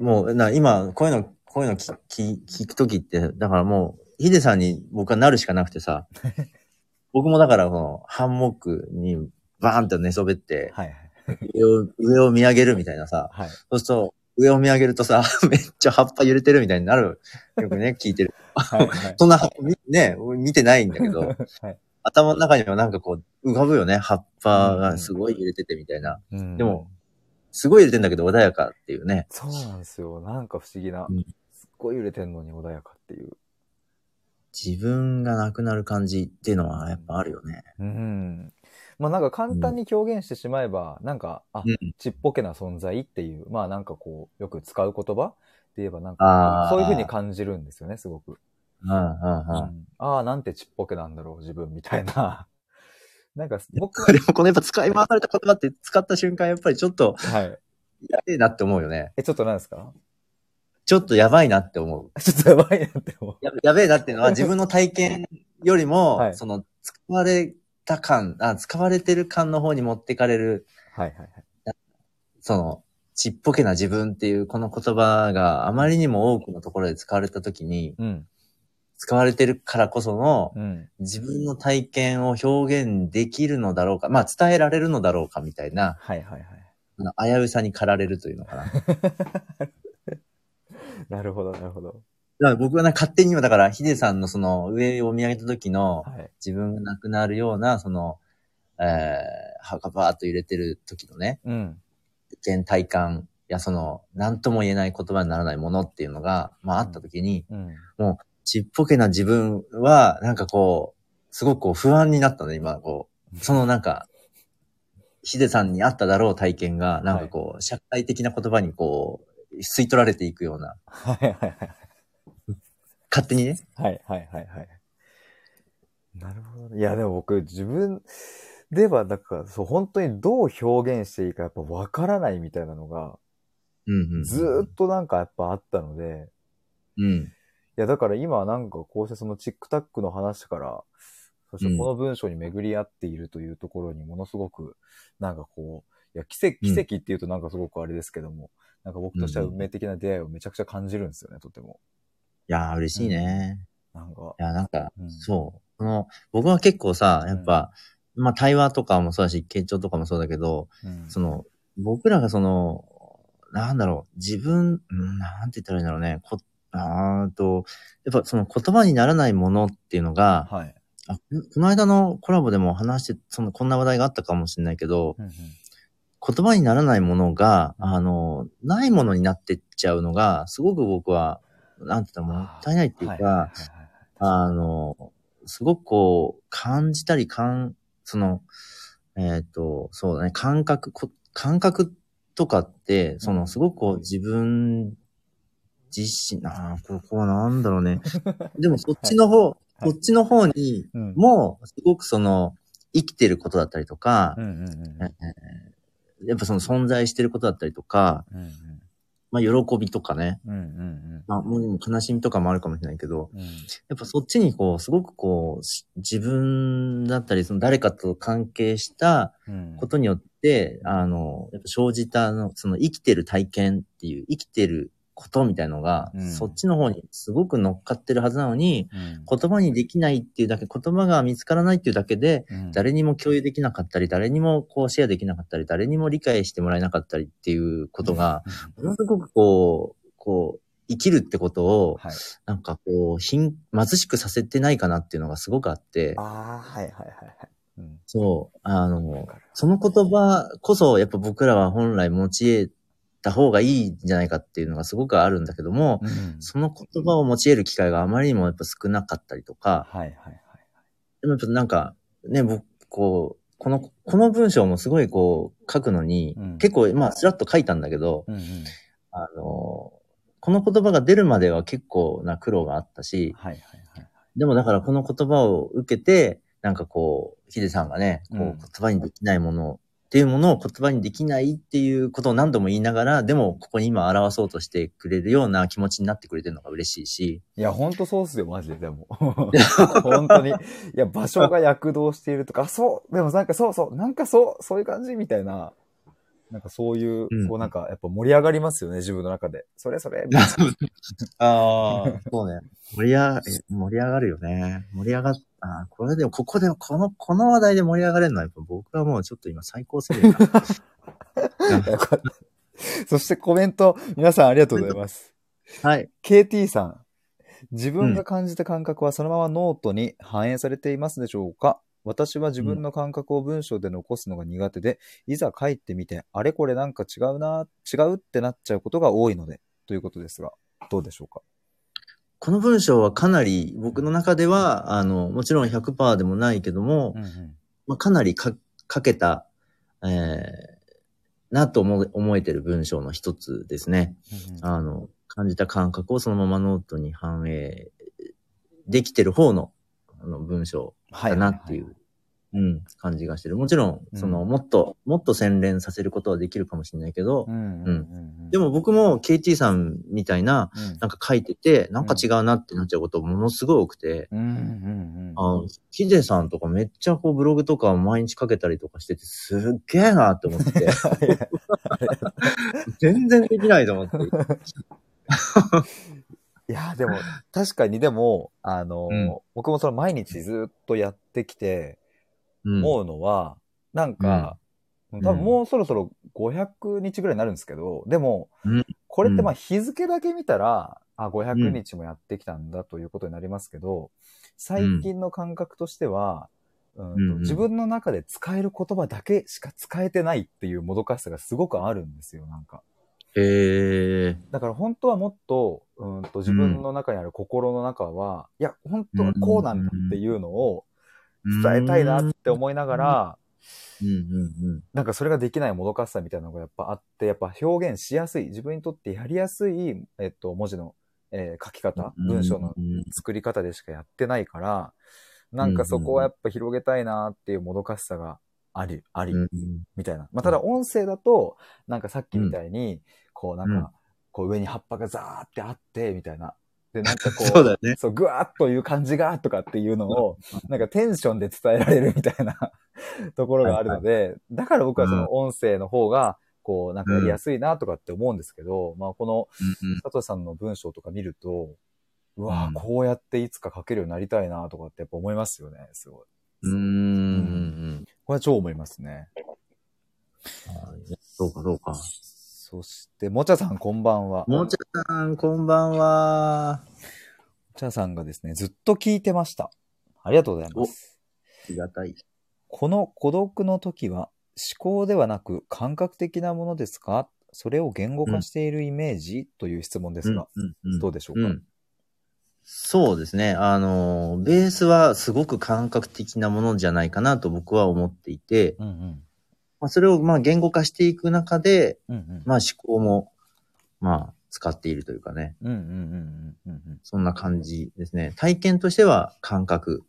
うん。もう、な、今、こういうの、こういうの聞聞聞くときって、だからもう、ヒデさんに僕はなるしかなくてさ、僕もだから、この、ハンモックにバーンと寝そべって、はいはい。上を、上を見上げるみたいなさ、はい。そうすると、上を見上げるとさ、めっちゃ葉っぱ揺れてるみたいになる。よくね、聞いてる。はい。はい。そんな、みね、見てないんだけど、はい。頭の中にはなんかこう、浮かぶよね。葉っぱがすごい揺れててみたいな。うんでも、すごい揺れてんだけど穏やかっていうね。そうなんですよ。なんか不思議なうん。すっごい揺れてんのに穏やかっていう。自分がなくなる感じっていうのはやっぱあるよね。うん。まあなんか簡単に表現してしまえば、なんか、あ、うん。ちっぽけな存在っていう、まあなんかこう、よく使う言葉で言えばなんあか、ーそういう風に感じるんですよね、すごく。うん、うん、うん。うんああ、なんてちっぽけなんだろう、自分みたいな。なんか、僕は、でもこのやっぱ使い回された言葉って使った瞬間やっぱりちょっとはい。やべえなって思うよね。え、ちょっと何ですか？ちょっとやばいなって思う。ちょっとやばいなって思う。ややべえなっていうのは自分の体験よりも、はいその使われた感あ、使われてる感の方に持ってかれる、はいはいはい。その、ちっぽけな自分っていうこの言葉があまりにも多くのところで使われたときに、うん。使われてるからこそのうん。自分の体験を表現できるのだろうか、まあ伝えられるのだろうかみたいな、はいはいはい。危うさに駆られるというのかな。なるほど、なるほど。ら僕はね、勝手に今だからヒデさんのその上を見上げた時のはい。自分がなくなるような、その、えー、葉がバーっと揺れてる時のね、うん。体験体感やその、何とも言えない言葉にならないものっていうのが、まああった時に、うん。ちっぽけな自分は、なんかこう、すごくこう不安になったね、今、こう。そのなんか、ヒデさんにあっただろう体験が、なんかこう、社会的な言葉にこう、吸い取られていくような、はいはいはい。勝手にね。はいはいはいはい。なるほどね。いやでも僕自分では、だからそう、本当にどう表現していいかやっぱわからないみたいなのが、うんうん。ずーっとなんかやっぱあったので、うん。いやだから今はなんかこうしてそのチックタックの話から、そしてこの文章に巡り合っているというところにものすごく、なんかこう、いや奇跡、奇跡っていうとなんかすごくあれですけども、なんか僕としては運命的な出会いをめちゃくちゃ感じるんですよね、とても。いやー、嬉しいね。なんか、いや、なんか、うんそう。この、僕は結構さ、やっぱ、まあ対話とかもそうだし、傾聴とかもそうだけど、うんその、僕らがその、なんだろう、自分、うんなんて言ったらいいんだろうね。こあーと、やっぱその言葉にならないものっていうのが、はい。あこの間のコラボでも話して、その、こんな話題があったかもしれないけど、うんうん言葉にならないものが、うんあの、ないものになってっちゃうのが、すごく僕は、なんて言ったらもったいないっていうか、あの、すごくこう、感じたり、感、その、えっ、と、そうだね、感覚、こ感覚とかって、その、すごくこう、自分自身、ああ、ここはなんだろうね。でも、そっちの方、はい。そっちの方にうん。も、すごくその、生きてることだったりとか、やっぱその存在してることだったりとか、うんまあ、喜びとかね、うんうんまあ、もう悲しみとかもあるかもしれないけど、うん。うんやっぱそっちにこう、すごくこう、し自分だったり、その誰かと関係したうん。ことによって、あの、やっぱ生じた、その生きてる体験っていう、生きてることみたいのが、うん。そっちの方にすごく乗っかってるはずなのに、うん。言葉にできないっていうだけ、言葉が見つからないっていうだけで、うん。誰にも共有できなかったり、誰にもこうシェアできなかったり、誰にも理解してもらえなかったりっていうことが、ものすごくこう、こう、生きるってことを、はい。なんかこう、貧、貧しくさせてないかなっていうのがすごくあって、ああ、はいはいはいはい。うん。そう、あわのその言葉こそ、やっぱ僕らは本来用いた方がいいんじゃないかっていうのがすごくあるんだけども、うんその言葉を用いる機会があまりにもやっぱ少なかったりとか、はいはいはい。でもやっぱなんか、ね、僕、こう、この、この文章もすごいこう、書くのに、うん結構、まあ、スラッと書いたんだけど、うんうん。あの、この言葉が出るまでは結構な苦労があったし、はいはいはい。でもだからこの言葉を受けて、なんかこう、ヒデさんがね、こううん言葉にできないものっていうものを言葉にできないっていうことを何度も言いながら、でもここに今表そうとしてくれるような気持ちになってくれてるのが嬉しいし、いや、ほんとそうっすよ、マジで、でも。本当に。いや、場所が躍動しているとか、あそう、でもなんかそうそう、なんかそう、そういう感じみたいな、なんかそういう、うんこうなんかやっぱ盛り上がりますよね、自分の中で。それそれ、ああ、そうね。盛り上が、盛り上がるよね。盛り上がっ、あーこれでも、ここで、この、この話題で盛り上がれるのは、やっぱ僕はもうちょっと今最高すぎる そしてコメント、皆さんありがとうございます。はい。KT さん、自分が感じた感覚はそのままノートに反映されていますでしょうか？私は自分の感覚を文章で残すのが苦手で、いざ書いてみて、あれこれなんか違うな、違うってなっちゃうことが多いので、ということですが、どうでしょうか？この文章はかなり、僕の中では、あの、もちろん100%でもないけども、うんうん。まあ、かなりか書けた、えー、なと思う思えてる文章の一つですね。あの、感じた感覚をそのままノートに反映できてる方のあの文章だなっていう、うん、感じがしてる。もちろん、その、うんもっと、もっと洗練させることはできるかもしれないけど、うんうん。でも僕も KT さんみたいな、うん、なんか書いてて、なんか違うなってなっちゃうことものすごい多くて、うん。あヒデさんとかめっちゃこうブログとか毎日書けたりとかしてて、すっげえなって思って、全然できないと思って。いや、でも、確かにでも、あの、うん僕もその毎日ずっとやってきて、うん思うのは、なんか、ん。多分もうそろそろ500日ぐらいになるんですけど、でも、うん。これってまあ日付だけ見たら、あ、500日もやってきたんだということになりますけど、最近の感覚としては、うんとうんうん。自分の中で使える言葉だけしか使えてないっていうもどかしさがすごくあるんですよ、なんか。へえ。だから本当はもっと、うんと自分の中にある心の中は、いや、本当はこうなんだっていうのを伝えたいなって思いながら、うんうんなんかそれができないもどかしさみたいなのがやっぱあって、やっぱ表現しやすい、自分にとってやりやすい、えっと、文字の、えー書き方、うん。文章のうん作り方でしかやってないから、なんかそこはやっぱ広げたいなっていうもどかしさがあり、ありう、んみたいな。まあ、ただ音声だと、なんかさっきみたいに、こうなんか、こう上に葉っぱがザーってあって、みたいな。で、なんかこう、そうだよね。そう、ぐわーっという感じが、とかっていうのを、なんかテンションで伝えられるみたいな ところがあるので、だから僕はその音声の方が、こう、なんかやりやすいなとかって思うんですけど、まあこのうん佐藤さんの文章とか見ると、うわうんーこうやっていつか書けるようになりたいなとかってやっぱ思いますよね、すごい。うん。うんうんこれは超思いますね。うん。そうか、そうか。そして、もちゃさんこんばんは。ももちゃさん、こんばんは。ちゃさんがですね、ずっと聞いてました。ありがとうございます。ありがたい。この孤独の時は思考ではなく感覚的なものですか？それを言語化しているイメージ、という質問ですが、うんうんどうでしょうか、うん。そうですね。あの、ベースはすごく感覚的なものじゃないかなと僕は思っていて、うんうん。まあ、それをまあ言語化していく中で、うんうん。まあ思考も、まあ使っているというかね、うんうんうんうんそんな感じですね。体験としては感覚。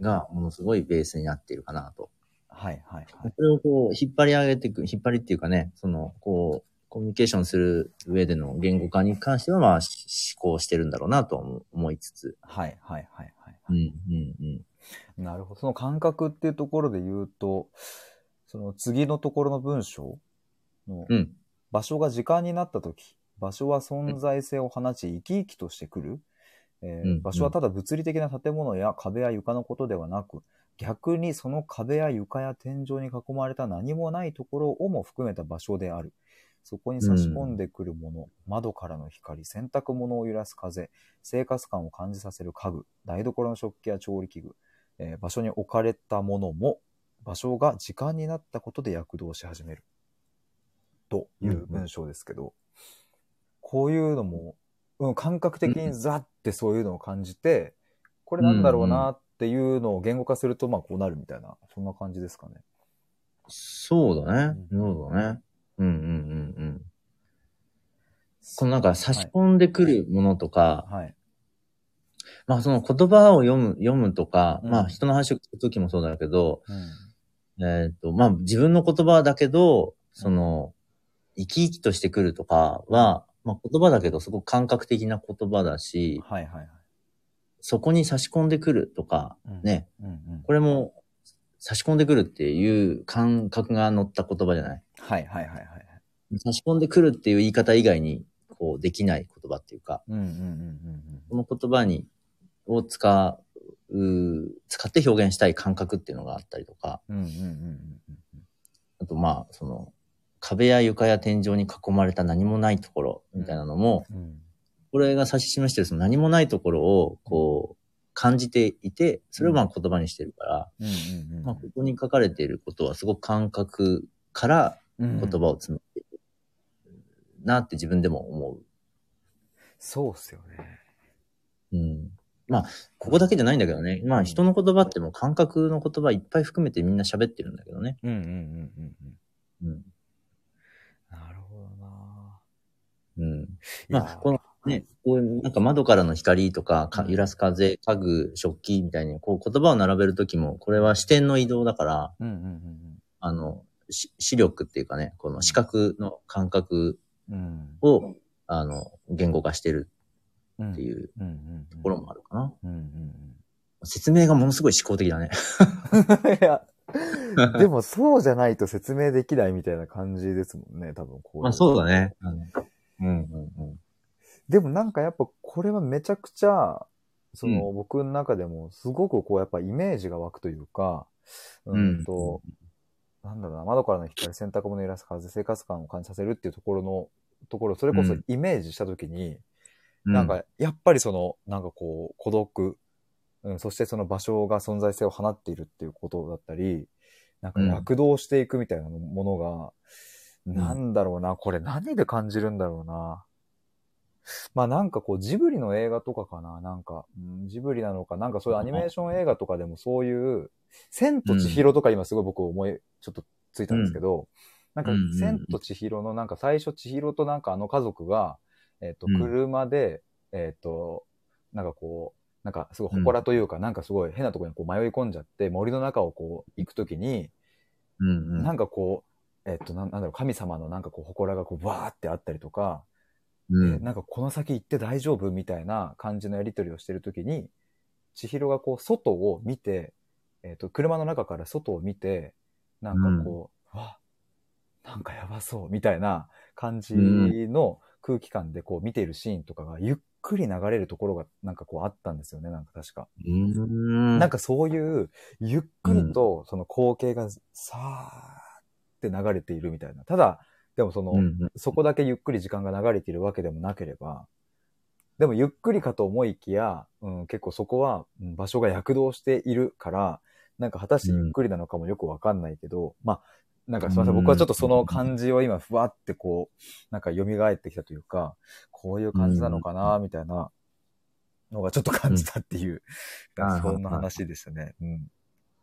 がものすごいベースになっているかなと。はいはいはい。それをこう引っ張り上げていく、引っ張りっていうかね、その、こう、コミュニケーションする上での言語化に関してはまあし思考してるんだろうなと思思いつつ。はいはいはいはい。うん、うん、うん。なるほど。その感覚っていうところで言うと、その次のところの文章のうん。場所が時間になった時、場所は存在性を放ち生き生きとしてくる、えーうん場所はただ物理的な建物や壁や床のことではなく、逆にその壁や床や天井に囲まれた何もないところをも含めた場所である。そこに差し込んでくるもの、窓からの光、洗濯物を揺らす風、生活感を感じさせる家具、台所の食器や調理器具、えー場所に置かれたものも、場所が時間になったことで躍動し始める。という文章ですけど、こういうのも、うん、感覚的にザってそういうのを感じて、これなんだろうなっていうのを言語化すると、まあこうなるみたいな、そんな感じですかね。そうだね。うんそうだね。うんうんうんうん。このなんか差し込んでくるものとか、はい。まあその言葉を読む、読むとか、うんまあ人の話を聞くときもそうだけど、うん。えっ、と、まあ自分の言葉だけど、その、生き生きとしてくるとかは、まあ言葉だけどすごく感覚的な言葉だし、はいはいはい。そこに差し込んでくるとか、うん。ね、うんうん。これも差し込んでくるっていう感覚が乗った言葉じゃない？はいはいはいはい。差し込んでくるっていう言い方以外に、こう、できない言葉っていうか、うんうんうんうんこの言葉に、を使う、使って表現したい感覚っていうのがあったりとか、うん。うんうんうんうんあとまあ、その、壁や床や天井に囲まれた何もないところみたいなのも、うん。うん。これが指し示してるその何もないところを、こう、感じていて、それをまあ言葉にしてるから、うんうんうん。まあ、ここに書かれていることはすごく感覚から言言葉を紡いでいるなって自分でも思う。そうっすよね。うん。まあ、ここだけじゃないんだけどね。まあ、人の言葉ってもう感覚の言葉いっぱい含めてみんな喋ってるんだけどね。うんうんうんうんうん。うん。なるほどなうん。いまあ、やこのね、こういう、なんか窓からの光とか、かうん揺らす風、家具、食器みたいに、こう言葉を並べるときも、これは視点の移動だから、うんうんあの、し視力っていうかね、この視覚の感覚うんうん。を、あの、言語化してるうん。っていう。ところもあるかな。説明がものすごい思考的だね。いや、でもそうじゃないと説明できないみたいな感じですもんね、多分こう。まあそうだね。うんうんうん。でもなんかやっぱこれはめちゃくちゃ、その、僕の中でもすごくこうやっぱイメージが湧くというか、うんと、なんだろうな、窓からの光、洗濯物を揺らす風、生活感を感じさせるっていうところの、ところ、それこそイメージしたときに、なん、か、やっぱりその、なんかこう、孤独、うん、そしてその場所が存在性を放っているっていうことだったり、なんかうん。躍動していくみたいなものが、ん。なんだろうな、これ何で感じるんだろうな。まあなんかこうジブリの映画とかかななんか、うんジブリなのか、なんかそういうアニメーション映画とかでもそういう、千と千尋とか今すごい僕思い、ちょっとついたんですけど、なんかうんうんうん。千と千尋のなんか最初千尋となんかあの家族が、えっ、と、うん車で、えっ、と、なんかこう、なんかすごい祠というか、なんかすごい変なところにこう迷い込んじゃって、森の中をこう行くときに、うんうん。なんかこう、えっ、と、なんなんだろう、神様のなんかこう祠がこうバーってあったりとか、うん。えなんかこの先行って大丈夫みたいな感じのやり取りをしてるときに、千尋がこう外を見て、えっ、と、車の中から外を見て、なんかこう、わ、なんかやばそうみたいな感じの空気感でこう見ているシーンとかがゆっくり流れるところがなんかこうあったんですよね、なんか確か。うん。なんかそういう、ゆっくりとその光景がさーって流れているみたいな。ただ、でもその、うんうん、そこだけゆっくり時間が流れているわけでもなければ、でもゆっくりかと思いきや、うん、結構そこはうん場所が躍動しているから、なんか果たしてゆっくりなのかもよくわかんないけど、まあ、なんかすみません、うん僕はちょっとその感じを今ふわってこう、なんか蘇ってきたというか、こういう感じなのかな、みたいなのがちょっと感じたっていう、うんそんな話でしたね。うん。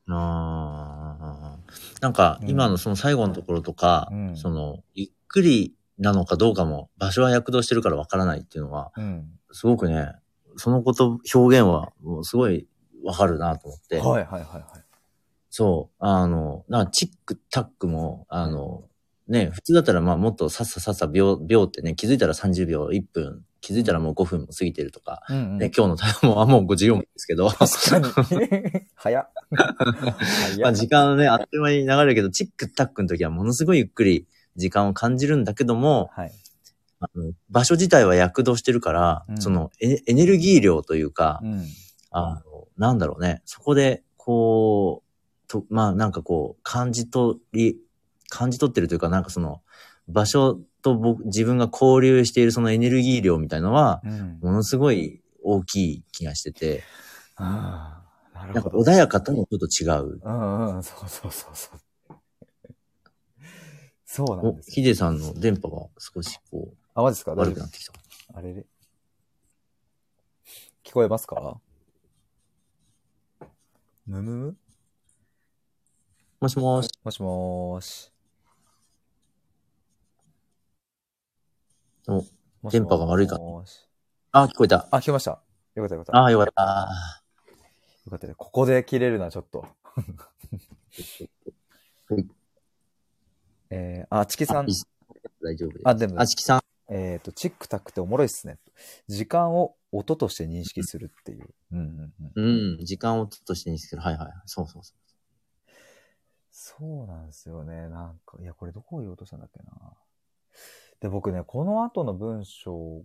ああ。なんか、うん今のその最後のところとか、うんその、ゆっくりなのかどうかも、場所は躍動してるからわからないっていうのは、うん。すごくね、そのこと、表現は、もうすごいわかるなと思って。はいはいはいはい。そう。あの、なチックタックも、あの、ね、普通だったらまあもっとさっささっさ秒、秒ってね、気づいたら30秒、1分、気づいたらもう5分も過ぎてるとか、うんうんね、今日のタイムはもう54分ですけど。早っ。ま。あ時間ね、あっという間に流れるけど、チックタックの時はものすごいゆっくり時間を感じるんだけども、はい。あの場所自体は躍動してるから、うんそのエエネルギー量というか、うん。あの、なんだろうね、そこで、こう、と、まあなんかこう、感じ取り、感じ取ってるというか、なんかその、場所と僕、自分が交流しているそのエネルギー量みたいのは、うん。ものすごい大きい気がしてて、ああ、なるなんかほど。穏やかともちょっと違う。うんうん、そうそうそうそう。そうなんおで、すよ。ヒデさんの電波が少しこう、あ、マジですか？悪くなってきた。あれ？れ聞こえますか？むむむもしもーし。もしもーし。おもしもーし電波が悪いかあ、聞こえた。あ、聞こえました。よかったよかった。あ、よかった。よかったね。ここで切れるな、ちょっと。はいえー、あ、チキさんあいいっ。す大丈夫です。あ、でもあ、チキさん。えっ、と、チックタックっておもろいっすね。時間を音として認識するっていう。うんうんうん。うん、時間をとしてにする。はいはい。そうそうそそうなんですよね。なんか、いや、これどこを言おうとしたんだっけな。で、僕ね、この後の文章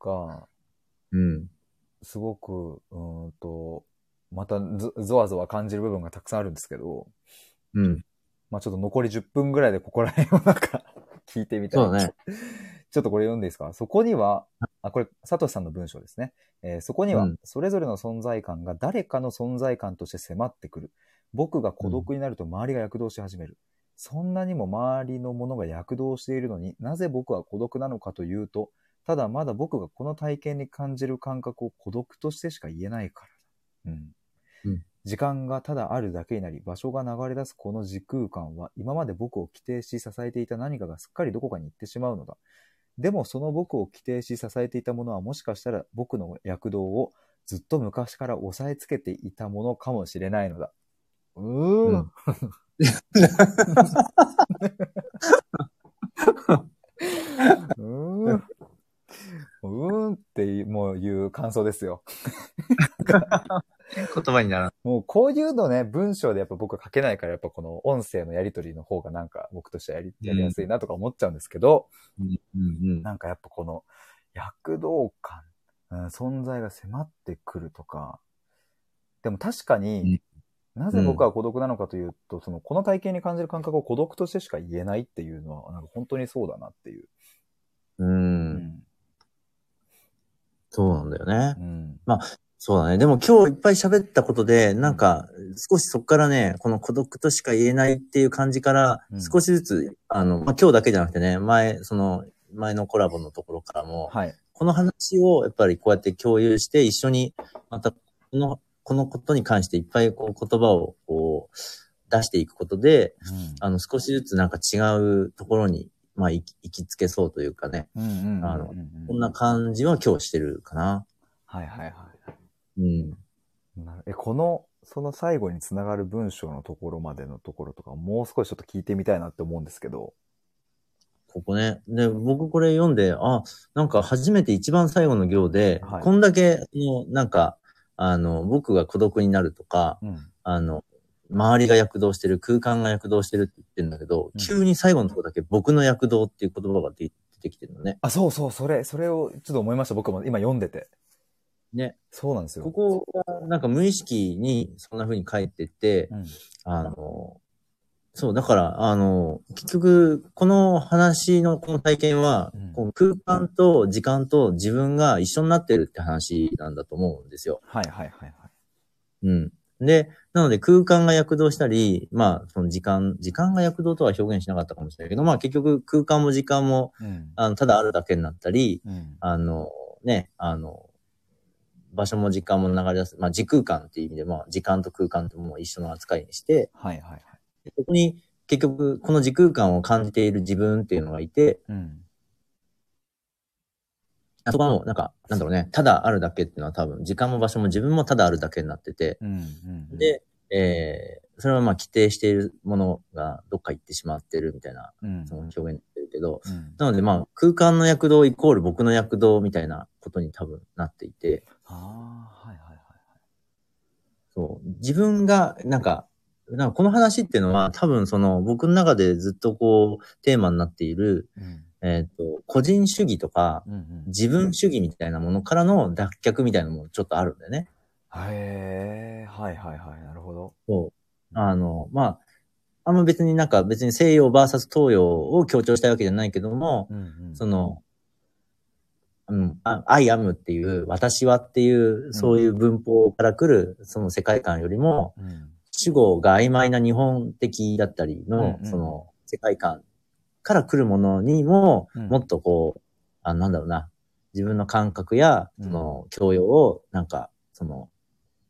が、う。うん。すごく、うーんと、またゾゾワゾワ感じる部分がたくさんあるんですけど、うん。まあちょっと残り10分ぐらいでここら辺をなんか 聞いてみたい。そうだね。ちょっとこれ読んでいいですか？そこには、あ、これ、サトシさんの文章ですね。えーそこにはうん、それぞれの存在感が誰かの存在感として迫ってくる。僕が孤独になると周りが躍動し始める。そんなにも周りのものが躍動しているのになぜ僕は孤独なのかというと、ただまだ僕がこの体験に感じる感覚を孤独としてしか言えないからだ。うん。うん時間がただあるだけになり、場所が流れ出すこの時空間は、今まで僕を規定し支えていた何かがすっかりどこかに行ってしまうのだ。でもその僕を規定し支えていたものはもしかしたら僕の躍動をずっと昔から押さえつけていたものかもしれないのだ。うーん。うーん。うーんっていう、もういう感想ですよ。言葉にならない。もうこういうのね、文章でやっぱ僕は書けないから、やっぱこの音声のやりとりの方がなんか僕としてはやりやりやすいなとか思っちゃうんですけど、うんうんなんかやっぱこの躍動感、うん存在が迫ってくるとか、でも確かに、なぜ僕は孤独なのかというと、その、この体験に感じる感覚を孤独としてしか言えないっていうのは、なんか本当にそうだなっていう。うん。うん。そうなんだよね。うん。そうだね。でも今日いっぱい喋ったことで、なんか、少しそこからね、この孤独としか言えないっていう感じからう、ん少しずつ、あの、まあ、今日だけじゃなくてね、前、その、前のコラボのところからも、はい。この話をやっぱりこうやって共有して、一緒に、また、この、このことに関していっぱいこう言葉をこう出していくことで、あの、少しずつなんか違うところに、まあ、行き行きつけそうというかね、こんな感じは今日してるかな。はいはいはうん。い。なるえ、この、その最後につながる文章のところまでのところとか、もう少しちょっと聞いてみたいなって思うんですけど。ここね。で、僕これ読んで、あ、なんか初めて一番最後の行で、はいこんだけ、もうなんか、あの、僕が孤独になるとか、うん。あの、周りが躍動してる、空間が躍動してるって言ってるんだけど、うん急に最後のところだけ僕の躍動っていう言葉が出出てきてるのね。あ、そうそう、それ、それをちょっと思いました。僕も今読んでて。ね。そうなんですよ。ここが、なんか無意識にそんな風に書いてて、うん。あの、そう、だから、あの、結局、この話の、この体験は、うん空間と時間と自分が一緒になってるって話なんだと思うんですよ。はいはいはいはい。うん。で、なので空間が躍動したり、まあ、その時間、時間が躍動とは表現しなかったかもしれないけど、まあ結局空間も時間も、うん。あの、ただあるだけになったり、うん。あの、ね、あの、場所も時間も流れ出す。まあ時空間っていう意味で、まあ時間と空間とも一緒の扱いにして、はいはいはい。ここに結局この時空間を感じている自分っていうのがいて、うん。そこはもうなんか、なんだろうね、ただあるだけっていうのは多分時間も場所も自分もただあるだけになってて、うん。うん。で、えー、それはまあ規定しているものがどっか行ってしまってるみたいな、うん。その表現になってるけど、うん。なのでまあ空間の躍動イコール僕の躍動みたいなことに多分なっていて、ああ、はいはいはいそう、自分がなんか、なんかこの話っていうのは多分その僕の中でずっとこうテーマになっている、はい。うん。えっ、と、個人主義とかうんうん。自分主義みたいなものからの脱却みたいなのもちょっとあるんだよね。へえ、はいはいはい。なるほど。そう。あの、まあ、あんま別になんか別に西洋 VS 東洋を強調したいわけじゃないけども、うんうんその、うん、あ I am っていう、私はっていう、そういう文法から来る、その世界観よりも、うん主語が曖昧な日本的だったりの、うんうん。その世界観から来るものにも、うん。もっとこう、あ、なんだろうな、自分の感覚や、うん。その、教養を、なんか、その、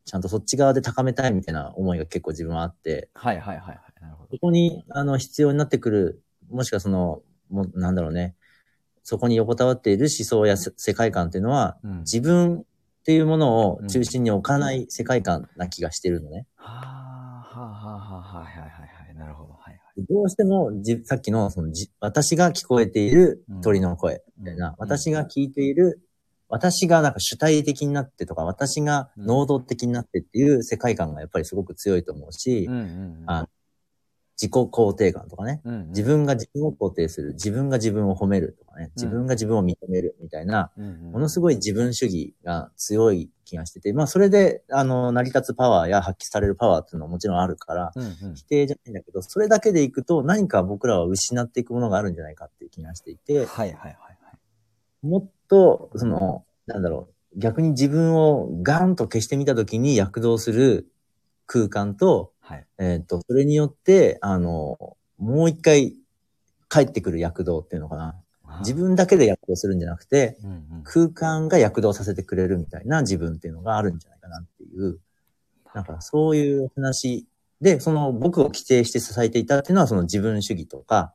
ちゃんとそっち側で高めたいみたいな思いが結構自分はあって、はいはいはいはい。なるほど。そこに、あの、必要になってくる、もしくはその、もう、なんだろうね、そこに横たわっている思想やせ世界観っていうのは、うん。自分っていうものを中心に置かない世界観な気がしてるのね。はあ、はあ、はあ、はいはいはいはい。なるほど。はいはい。どうしてもじ、さっきの、そのじ、私が聞こえている鳥の声、みたいな、うん私が聞いている、私がなんか主体的になってとか、私が能動的になってっていう世界観がやっぱりすごく強いと思うし、うんうんうん。あ自己肯定感とかね、うんうん。自分が自分を肯定する、自分が自分を褒めるとかね、自分が自分を認めるみたいな、うんうんものすごい自分主義が強い気がしてて、まあそれで、あの、成り立つパワーや発揮されるパワーっていうのはもちろんあるから、うんうん。否定じゃないんだけど、それだけでいくと何か僕らは失っていくものがあるんじゃないかっていう気がしていて、はいはいはいはい。もっと、その、なんだろう、逆に自分をガンと消してみたときに躍動する空間と、はい。えっ、と、それによって、あの、もう一回帰ってくる躍動っていうのかな。自分だけで躍動するんじゃなくて、うんうん空間が躍動させてくれるみたいな自分っていうのがあるんじゃないかなっていう、なんかそういう話で、その僕を規定して支えていたっていうのはその自分主義とか、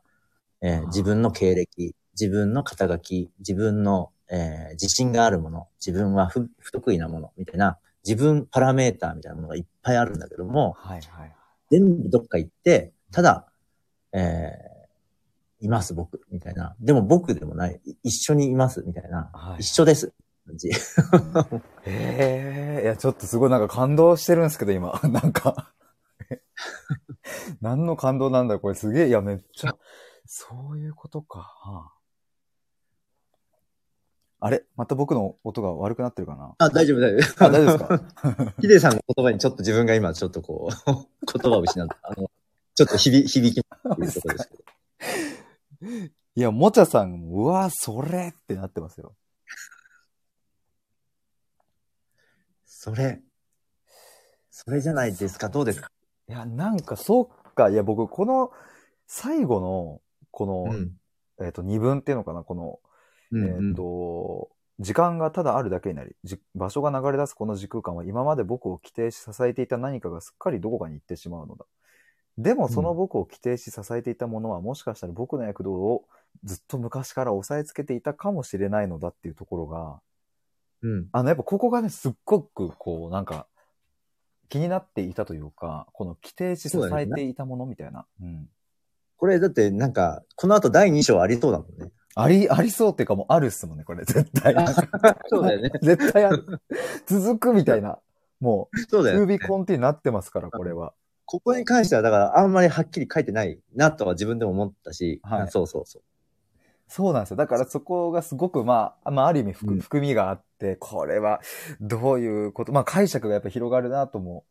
えー自分の経歴、自分の肩書き、自分の、えー自信があるもの、自分は不不得意なものみたいな、自分パラメーターみたいなものがいっぱいあるんだけども、はいはい。全部どっか行って、ただ、えーいます僕、みたいな。でも僕でもない、い一緒にいます、みたいな。はい一緒です。感じ ええいや、ちょっとすごいなんか感動してるんですけど、今。なんか。何の感動なんだこれすげえ。いや、めっちゃ、そういうことか。はあ、あれ？また僕の音が悪くなってるかな？あ、大丈夫、大丈夫。あ、大丈夫ですか？ヒデさんの言葉にちょっと自分が今ちょっとこう、言葉を失った。あの、ちょっと響響きっていうところですけど。いや、もちゃさんも、うわ、それってなってますよ。それ、それじゃないですか？どうですか？いや、なんか、そうか。いや、僕、この、最後の、この、ん。えっ、と、二分っていうのかな、この、うんえっ、と、時間がただあるだけになり、じ場所が流れ出すこの時空間は今まで僕を規定し支えていた何かがすっかりどこかに行ってしまうのだ。でもその僕を規定し支えていたものはもしかしたら僕の躍動をずっと昔から押さえつけていたかもしれないのだっていうところが、うん。あのやっぱここがね、すっごくこうなんか気になっていたというか、この規定し支えていたものみたいな。うん。これだってなんか、この後第2章ありそうだもんね。あり、ありそうっていうかもうあるっすもんね、これ絶対。そうだよね。絶対ある。続くみたいな。もう、そうだよね be。continued になってますから、これは。ここに関しては、だからあんまりはっきり書いてないなとは自分でも思ったし、はいそうそうそう。そうなんですよ。だからそこがすごく、まあ、まあ、ある意味含,、うん含みがあって、これはどういうこと、まあ解釈がやっぱ広がるなとも、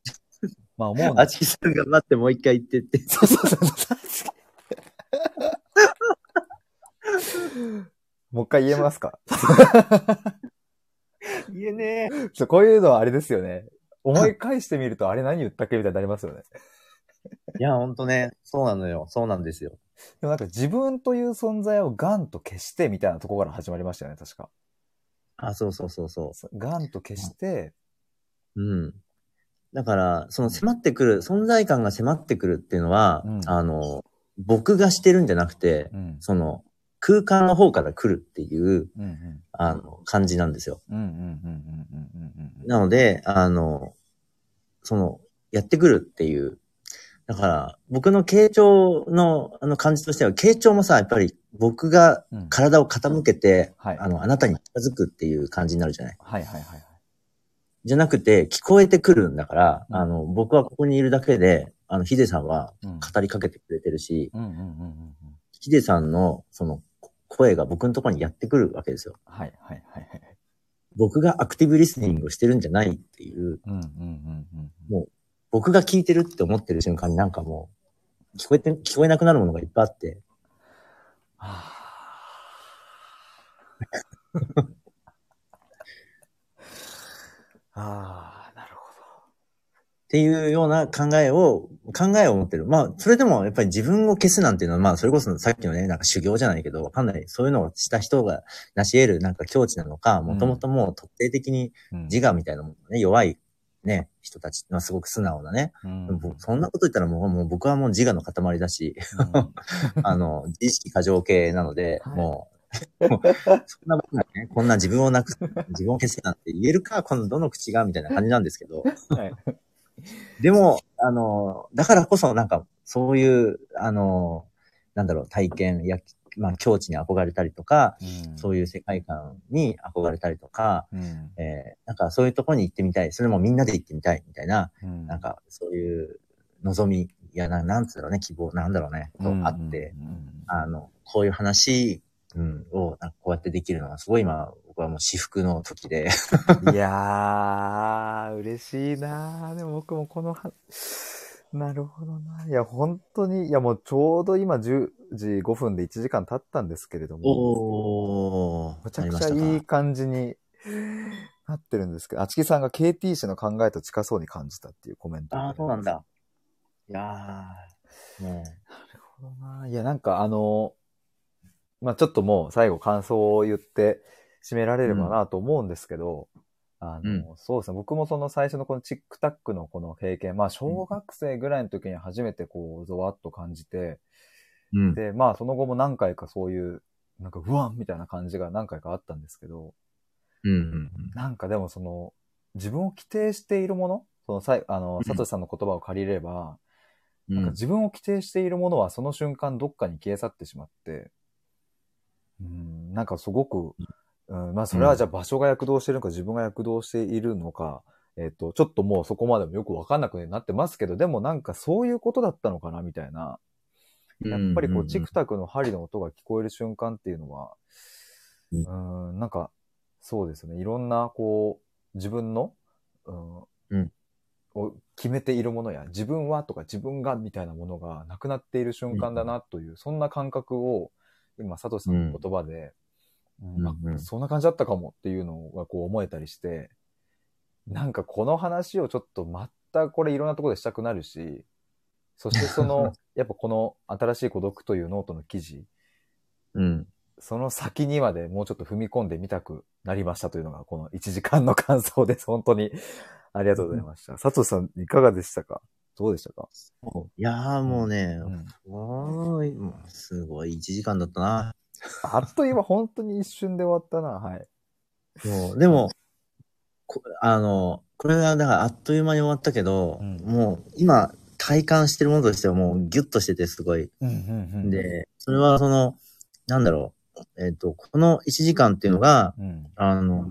まあ思うん あ。ちきさんが待ってもう一回言ってって。そうそうそうそう。もう一回言えますか？言えねえ。そうこういうのはあれですよね。思い返してみると、あれ何言ったっけ？みたいになりますよね。いや、ほんとね。そうなのよ。そうなんですよ。でもなんか自分という存在をガンと消してみたいなところから始まりましたよね、確か。あ、そうそうそうそガンと消して、う。うん。だから、その迫ってくる、存在感が迫ってくるっていうのは、うんあの、僕がしてるんじゃなくて、うん。その、空間の方から来るっていう、うんうん。あの、感じなんですよ。うんうんうんうんうんうんうん。なので、あの、その、やってくるっていう。だから、僕の傾聴のあの感じとしては、傾聴もさ、やっぱり僕がうん体を傾けて、はい。あの、あなたに近づくっていう感じになるじゃない？はいはいはいはい。じゃなくて、聞こえてくるんだから、うんあの、僕はここにいるだけで、あの、ヒデさんはうん語りかけてくれてるし、うんうんうんうんうん。ヒデさんの、その、声が僕のところにやってくるわけですよ。はいはいはいはい。僕がアクティブリスニングをしてるんじゃないっていう、うんうんうんうん。僕が聞いてるって思ってる瞬間になんかもう、聞こえて、聞こえなくなるものがいっぱいあって。はああー、なるほっていうような考えを、考えを持ってる。まあ、それでもやっぱり自分を消すなんていうのは、まあ、それこそさっきのね、なんか修行じゃないけど、わかんない。そういうのをした人が成し得るなんか境地なのか、もともともう特定的にど。自我みたいなものね、弱いね、人たち、まあ、すごく素直なね。うんそんなこと言ったらもうもう僕はもう自我の塊だし、あの、自意識過剰系なので、はいもう、も うそんな僕がね、こんな自分をなくす、自分を消すなんて言えるか、このどの口が、みたいな感じなんですけど、はいでも、あの、だからこそなんか、そういう、あの、なんだろう、体験や、まあ、境地に憧れたりとか、うん。そういう世界観に憧れたりとか、うん。えーなんかそういうところに行ってみたい、それもみんなで行ってみたい、みたいな、うん。なんかそういう望み、いや、ななんつうのね、希望、なんだろうね、とあって、うんうん。あの、こういう話、うん、を、こうやってできるのが、すごい今、僕はもう至福の時で、うんいやー、嬉しいなーでも僕もこのは、なるほどな。いや、本当に、いやもうちょうど今10時5分で1時間経ったんですけれども、おー、むちゃくちゃいい感じになってるんですけど、あちきさんが KT 氏の考えと近そうに感じたっていうコメントをああ、そうなんだ。いやー、もなるほどな。いや、なんかあの、まあちょっともう最後感想を言って締められればなと思うんですけど、あの、うんそうですね。僕もその最初のこのチックタックのこの経験、まあ小学生ぐらいの時に初めてこう、ゾワッと感じて、う、うん。で、まあその後も何回かそういう、なんか、うわんみたいな感じが何回かあったんですけど、うん、うん、なんかでもその、自分を規定しているものそのさい、あのうん、サトシさんの言葉を借りれば、うん。なんか自分を規定しているものはその瞬間どっかに消え去ってしまって、うん、なんかすごく、うん、まあそれはじゃあ場所が躍動しているのか自分が躍動しているのか、えっ、と、ちょっともうそこまでもよくわかんなくなってますけど、でもなんかそういうことだったのかなみたいな。やっぱりこう、チクタクの針の音が聞こえる瞬間っていうのは、ううん、なんか、そうですね。いろんな、こう、自分の、うん、うん。を決めているものや、自分はとか自分がみたいなものがなくなっている瞬間だなという、そんな感覚を、今、サトシさんの言葉で、うんうんそんな感じだったかもっていうのがこう思えたりして、なんかこの話をちょっとまたこれいろんなところでしたくなるし、そしてその、やっぱこの新しい孤独というノートの記事、うん。その先にまでもうちょっと踏み込んでみたくなりましたというのがこの1時間の感想です。本当に。ありがとうございました。佐藤さん、いかがでしたか？どうでしたか？いやーもうね、うんすごい、すごい1時間だったな。あっという間、本当に一瞬で終わったな。はい。もう、でも、こあの、これがだからあっという間に終わったけど、うんもう今体感してるものとしてはもうギュッとしててすごい。うんうんで、それはその、なんだろう、えっ、と、この1時間っていうのが、うん。あの、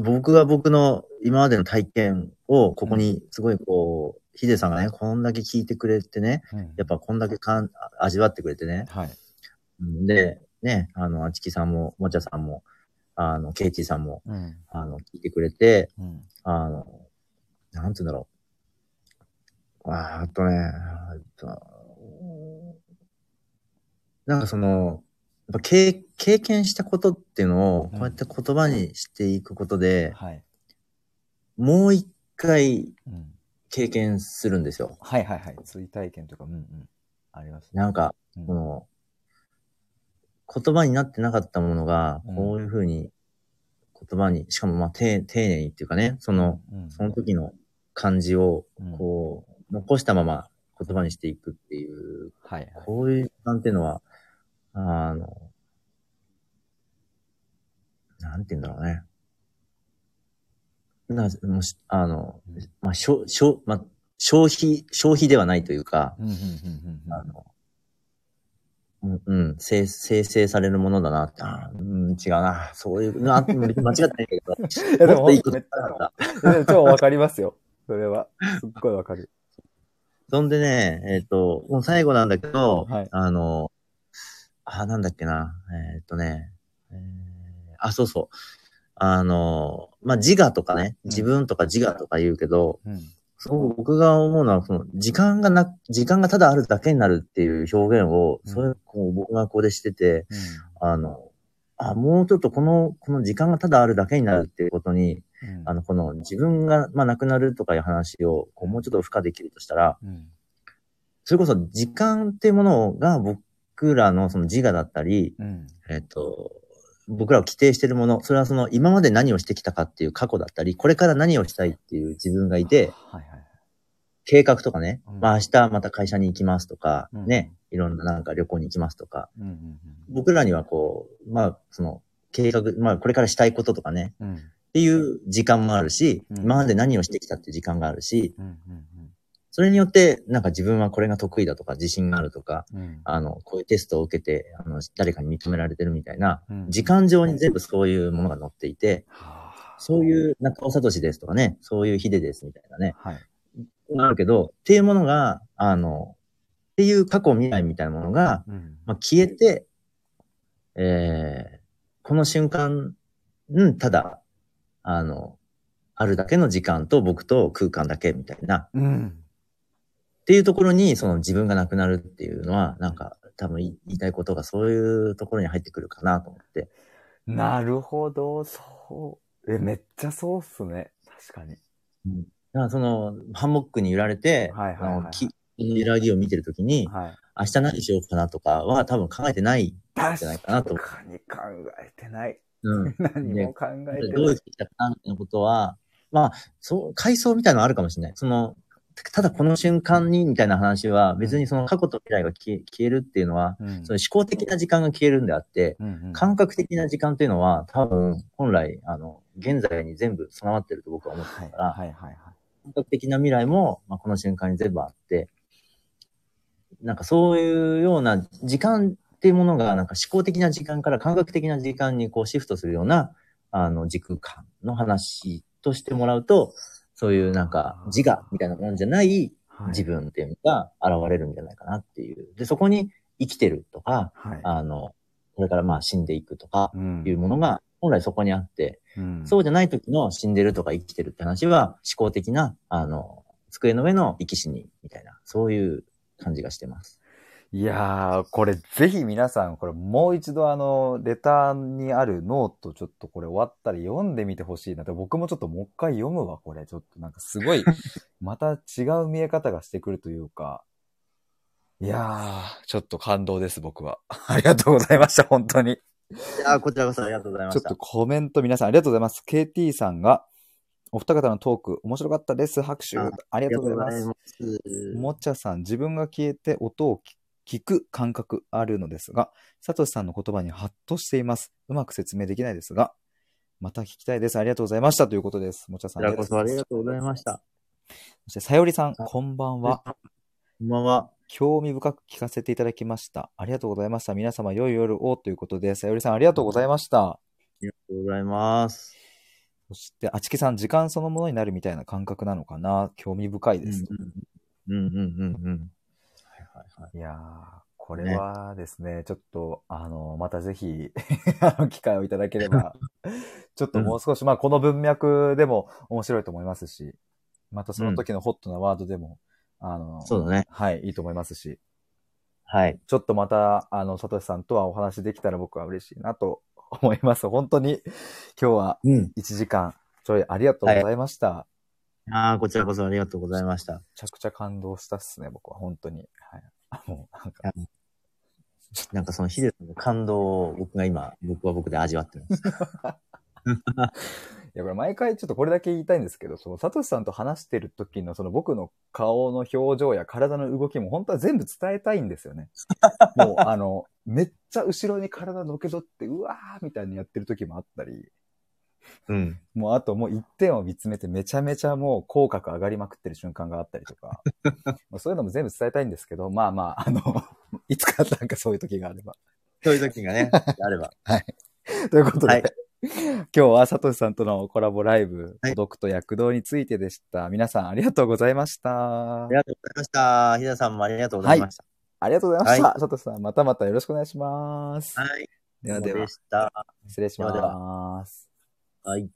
僕が僕の今までの体験をここにすごいこう、ヒデさんがね、こんだけ聞いてくれてね、うんやっぱこんだけかん味わってくれてね、はい。うんで、ね、あの、あちきさんも、もちゃさんも、あの、ケイチさんも、うん。あの、聞いてくれて、うん。あの、なんつうんだろう。あーあとね、えっとなんかその、やっぱ経経験したことっていうのを、こうやって言葉にしていくことで、はい。もう一回うん。経験するんですよ。はいはいはい。追体験というか、うんうん。ありますね。なんか、うんこの、言葉になってなかったものがうん、こういうふうに言葉に、しかもまあ丁丁寧にっていうかね、その、うん。その時の感じを、うん。こう、残したまま言葉にしていくっていう、はいはい。こういう時間っていうのは、あの、なんて言うんだろうね。なもしあの、まあ、しょ、しょ、まあ、消費、消費ではないというか、あの、うん、うん、生生成されるものだなって、あーうん、違うな。そういう、な 間違ってないけど、いやでももっと超わかりますよ。それは。すっごいわかる。そんでね、えっ、と、もう最後なんだけど、はいあの、あ、なんだっけな、えっ、とね、えーあ、そうそう。あの、まあ、自我とかね、うん自分とか自我とか言うけど、うん。そう、僕が思うのは、その、時間がな、時間がただあるだけになるっていう表現を、うん。それ、こう、僕がここでしてて、うん。あの、あ、もうちょっとこの、この時間がただあるだけになるっていうことに、うん。あの、この自分が、まあ、亡くなるとかいう話を、こう、もうちょっと付加できるとしたら、うん。それこそ時間っていうものが僕らのその自我だったり、うん。えっと、僕らを規定しているもの、それはその今まで何をしてきたかっていう過去だったり、これから何をしたいっていう自分がいて、はいはい。計画とかね、うん。まあ明日また会社に行きますとか、うん。ね、いろんななんか旅行に行きますとか、うんうん僕らにはこう、まあその計画、まあこれからしたいこととかね、うん。うんっていう時間もあるし、うん。今まで何をしてきたっていう時間があるし、うんそれによってなんか自分はこれが得意だとか自信があるとか、うんうんあの、こういうテストを受けて、あの、誰かに認められてるみたいな、うん時間上に全部そういうものが載っていて、はあそういう中尾聡ですとかね、そういう秀ですみたいなね、はい。あるけど、っていうものが、あの、っていう過去未来みたいなものが、うんまあ、消えて、えー、この瞬間、うん、ただ、あの、あるだけの時間と僕と空間だけみたいな、うん。っていうところに、その自分がなくなるっていうのは、なんか、多分言いたいことがそういうところに入ってくるかなと思って。なるほど、そう。え、めっちゃそうっすね。確かに。だからその、ハンモックに揺られて、はいはいはいあの木揺らぎを見てるときに、はい。明日何しようかなとかは多分考えてないんじゃないかなと思確かに考えてない。う。うん。何も考えてどうない。生きたかなみたいなことは、まあ、そう、階層みたいなのあるかもしれない。その、ただこの瞬間にみたいな話は、別にその過去と未来が消え消えるっていうのは、うん。その思考的な時間が消えるんであって、うんうん。感覚的な時間っていうのは、多分、本来、あの、現在に全部備わってると僕は思ってはいるから、はいはいはい。感覚的な未来も、まあ、この瞬間に全部あって、なんかそういうような時間っていうものが、なんか思考的な時間から感覚的な時間にこうシフトするような、あの、時空間の話としてもらうと、そういうなんか自我みたいなものじゃないはい自分っていうのが現れるんじゃないかなっていう。で、そこに生きてるとか、はい。あの、これからまあ死んでいくとかうんいうものが本来そこにあって、うんそうじゃない時の死んでるとか生きてるって話は思考的な、あの、机の上の生き死にみたいな、そういう感じがしてます。いやー、これぜひ皆さん、これもう一度あの、レターにあるノートちょっとこれ終わったら読んでみてほしいなって、僕もちょっともう一回読むわ、これ。ちょっとなんかすごい、また違う見え方がしてくるというか。いやー、ちょっと感動です、僕は。ありがとうございました、本当に。いやこちらこそありがとうございました。ちょっとコメント皆さんありがとうございます。KT さんが、お二方のトーク、面白かったです。拍手。あありがとうございます。ます。もちゃさん、自分が消えて音を聞く感覚あるのですが、サトシさんの言葉にハッとしています。うまく説明できないですが、また聞きたいです。ありがとうございました。ということです。もちゃさん。ありがととうございました。そして、さよりさん、こんばんは。こんばんは。興味深く聞かせていただきました。ありがとうございました。皆様、良い夜をということで、さよりさん、ありがとうございました。ありがとうございます。そして、あちきさん、時間そのものになるみたいな感覚なのかな興味深いです。うんうんうんうんうん。はいはいはい。いやー、これはですね、ちょっと、あの、またぜひ、あの、機会をいただければ、ちょっともう少し、まあ、この文脈でも面白いと思いますし、またその時のホットなワードでも、あの、そうだね。はい、いいと思いますし、はい。ちょっとまた、あの、サトシさんとはお話できたら僕は嬉しいなと思います。本当に、今日はうん。1時間ちょいありがとうございました。ああ、こちらこそありがとうございました。めちゃくちゃ感動したっすね、僕は、本当に。はい。あもう、なんか、なんかそのヒデさんの感動を僕が今、僕は僕で味わってます。いや、これ毎回ちょっとこれだけ言いたいんですけど、その、サトシさんと話してる時のその僕の顔の表情や体の動きも本当は全部伝えたいんですよね。もう、あの、めっちゃ後ろに体のけどって、うわーみたいにやってる時もあったり、うん。もうあともう一点を見つめてめちゃめちゃもう口角上がりまくってる瞬間があったりとか、まあそういうのも全部伝えたいんですけど、まあまあ、あの、いつかなんかそういう時があれば。そういう時がね、あれば。ということで、はい今日はサトシさんとのコラボライブ、はい孤独と躍動についてでした。皆さんありがとうございましたあり。がとうございました。ヒデさんもありがとうございました。ありがとうございました。はサトシさん、またまたよろしくお願いします。はい。ではではで、した。失礼します。はい。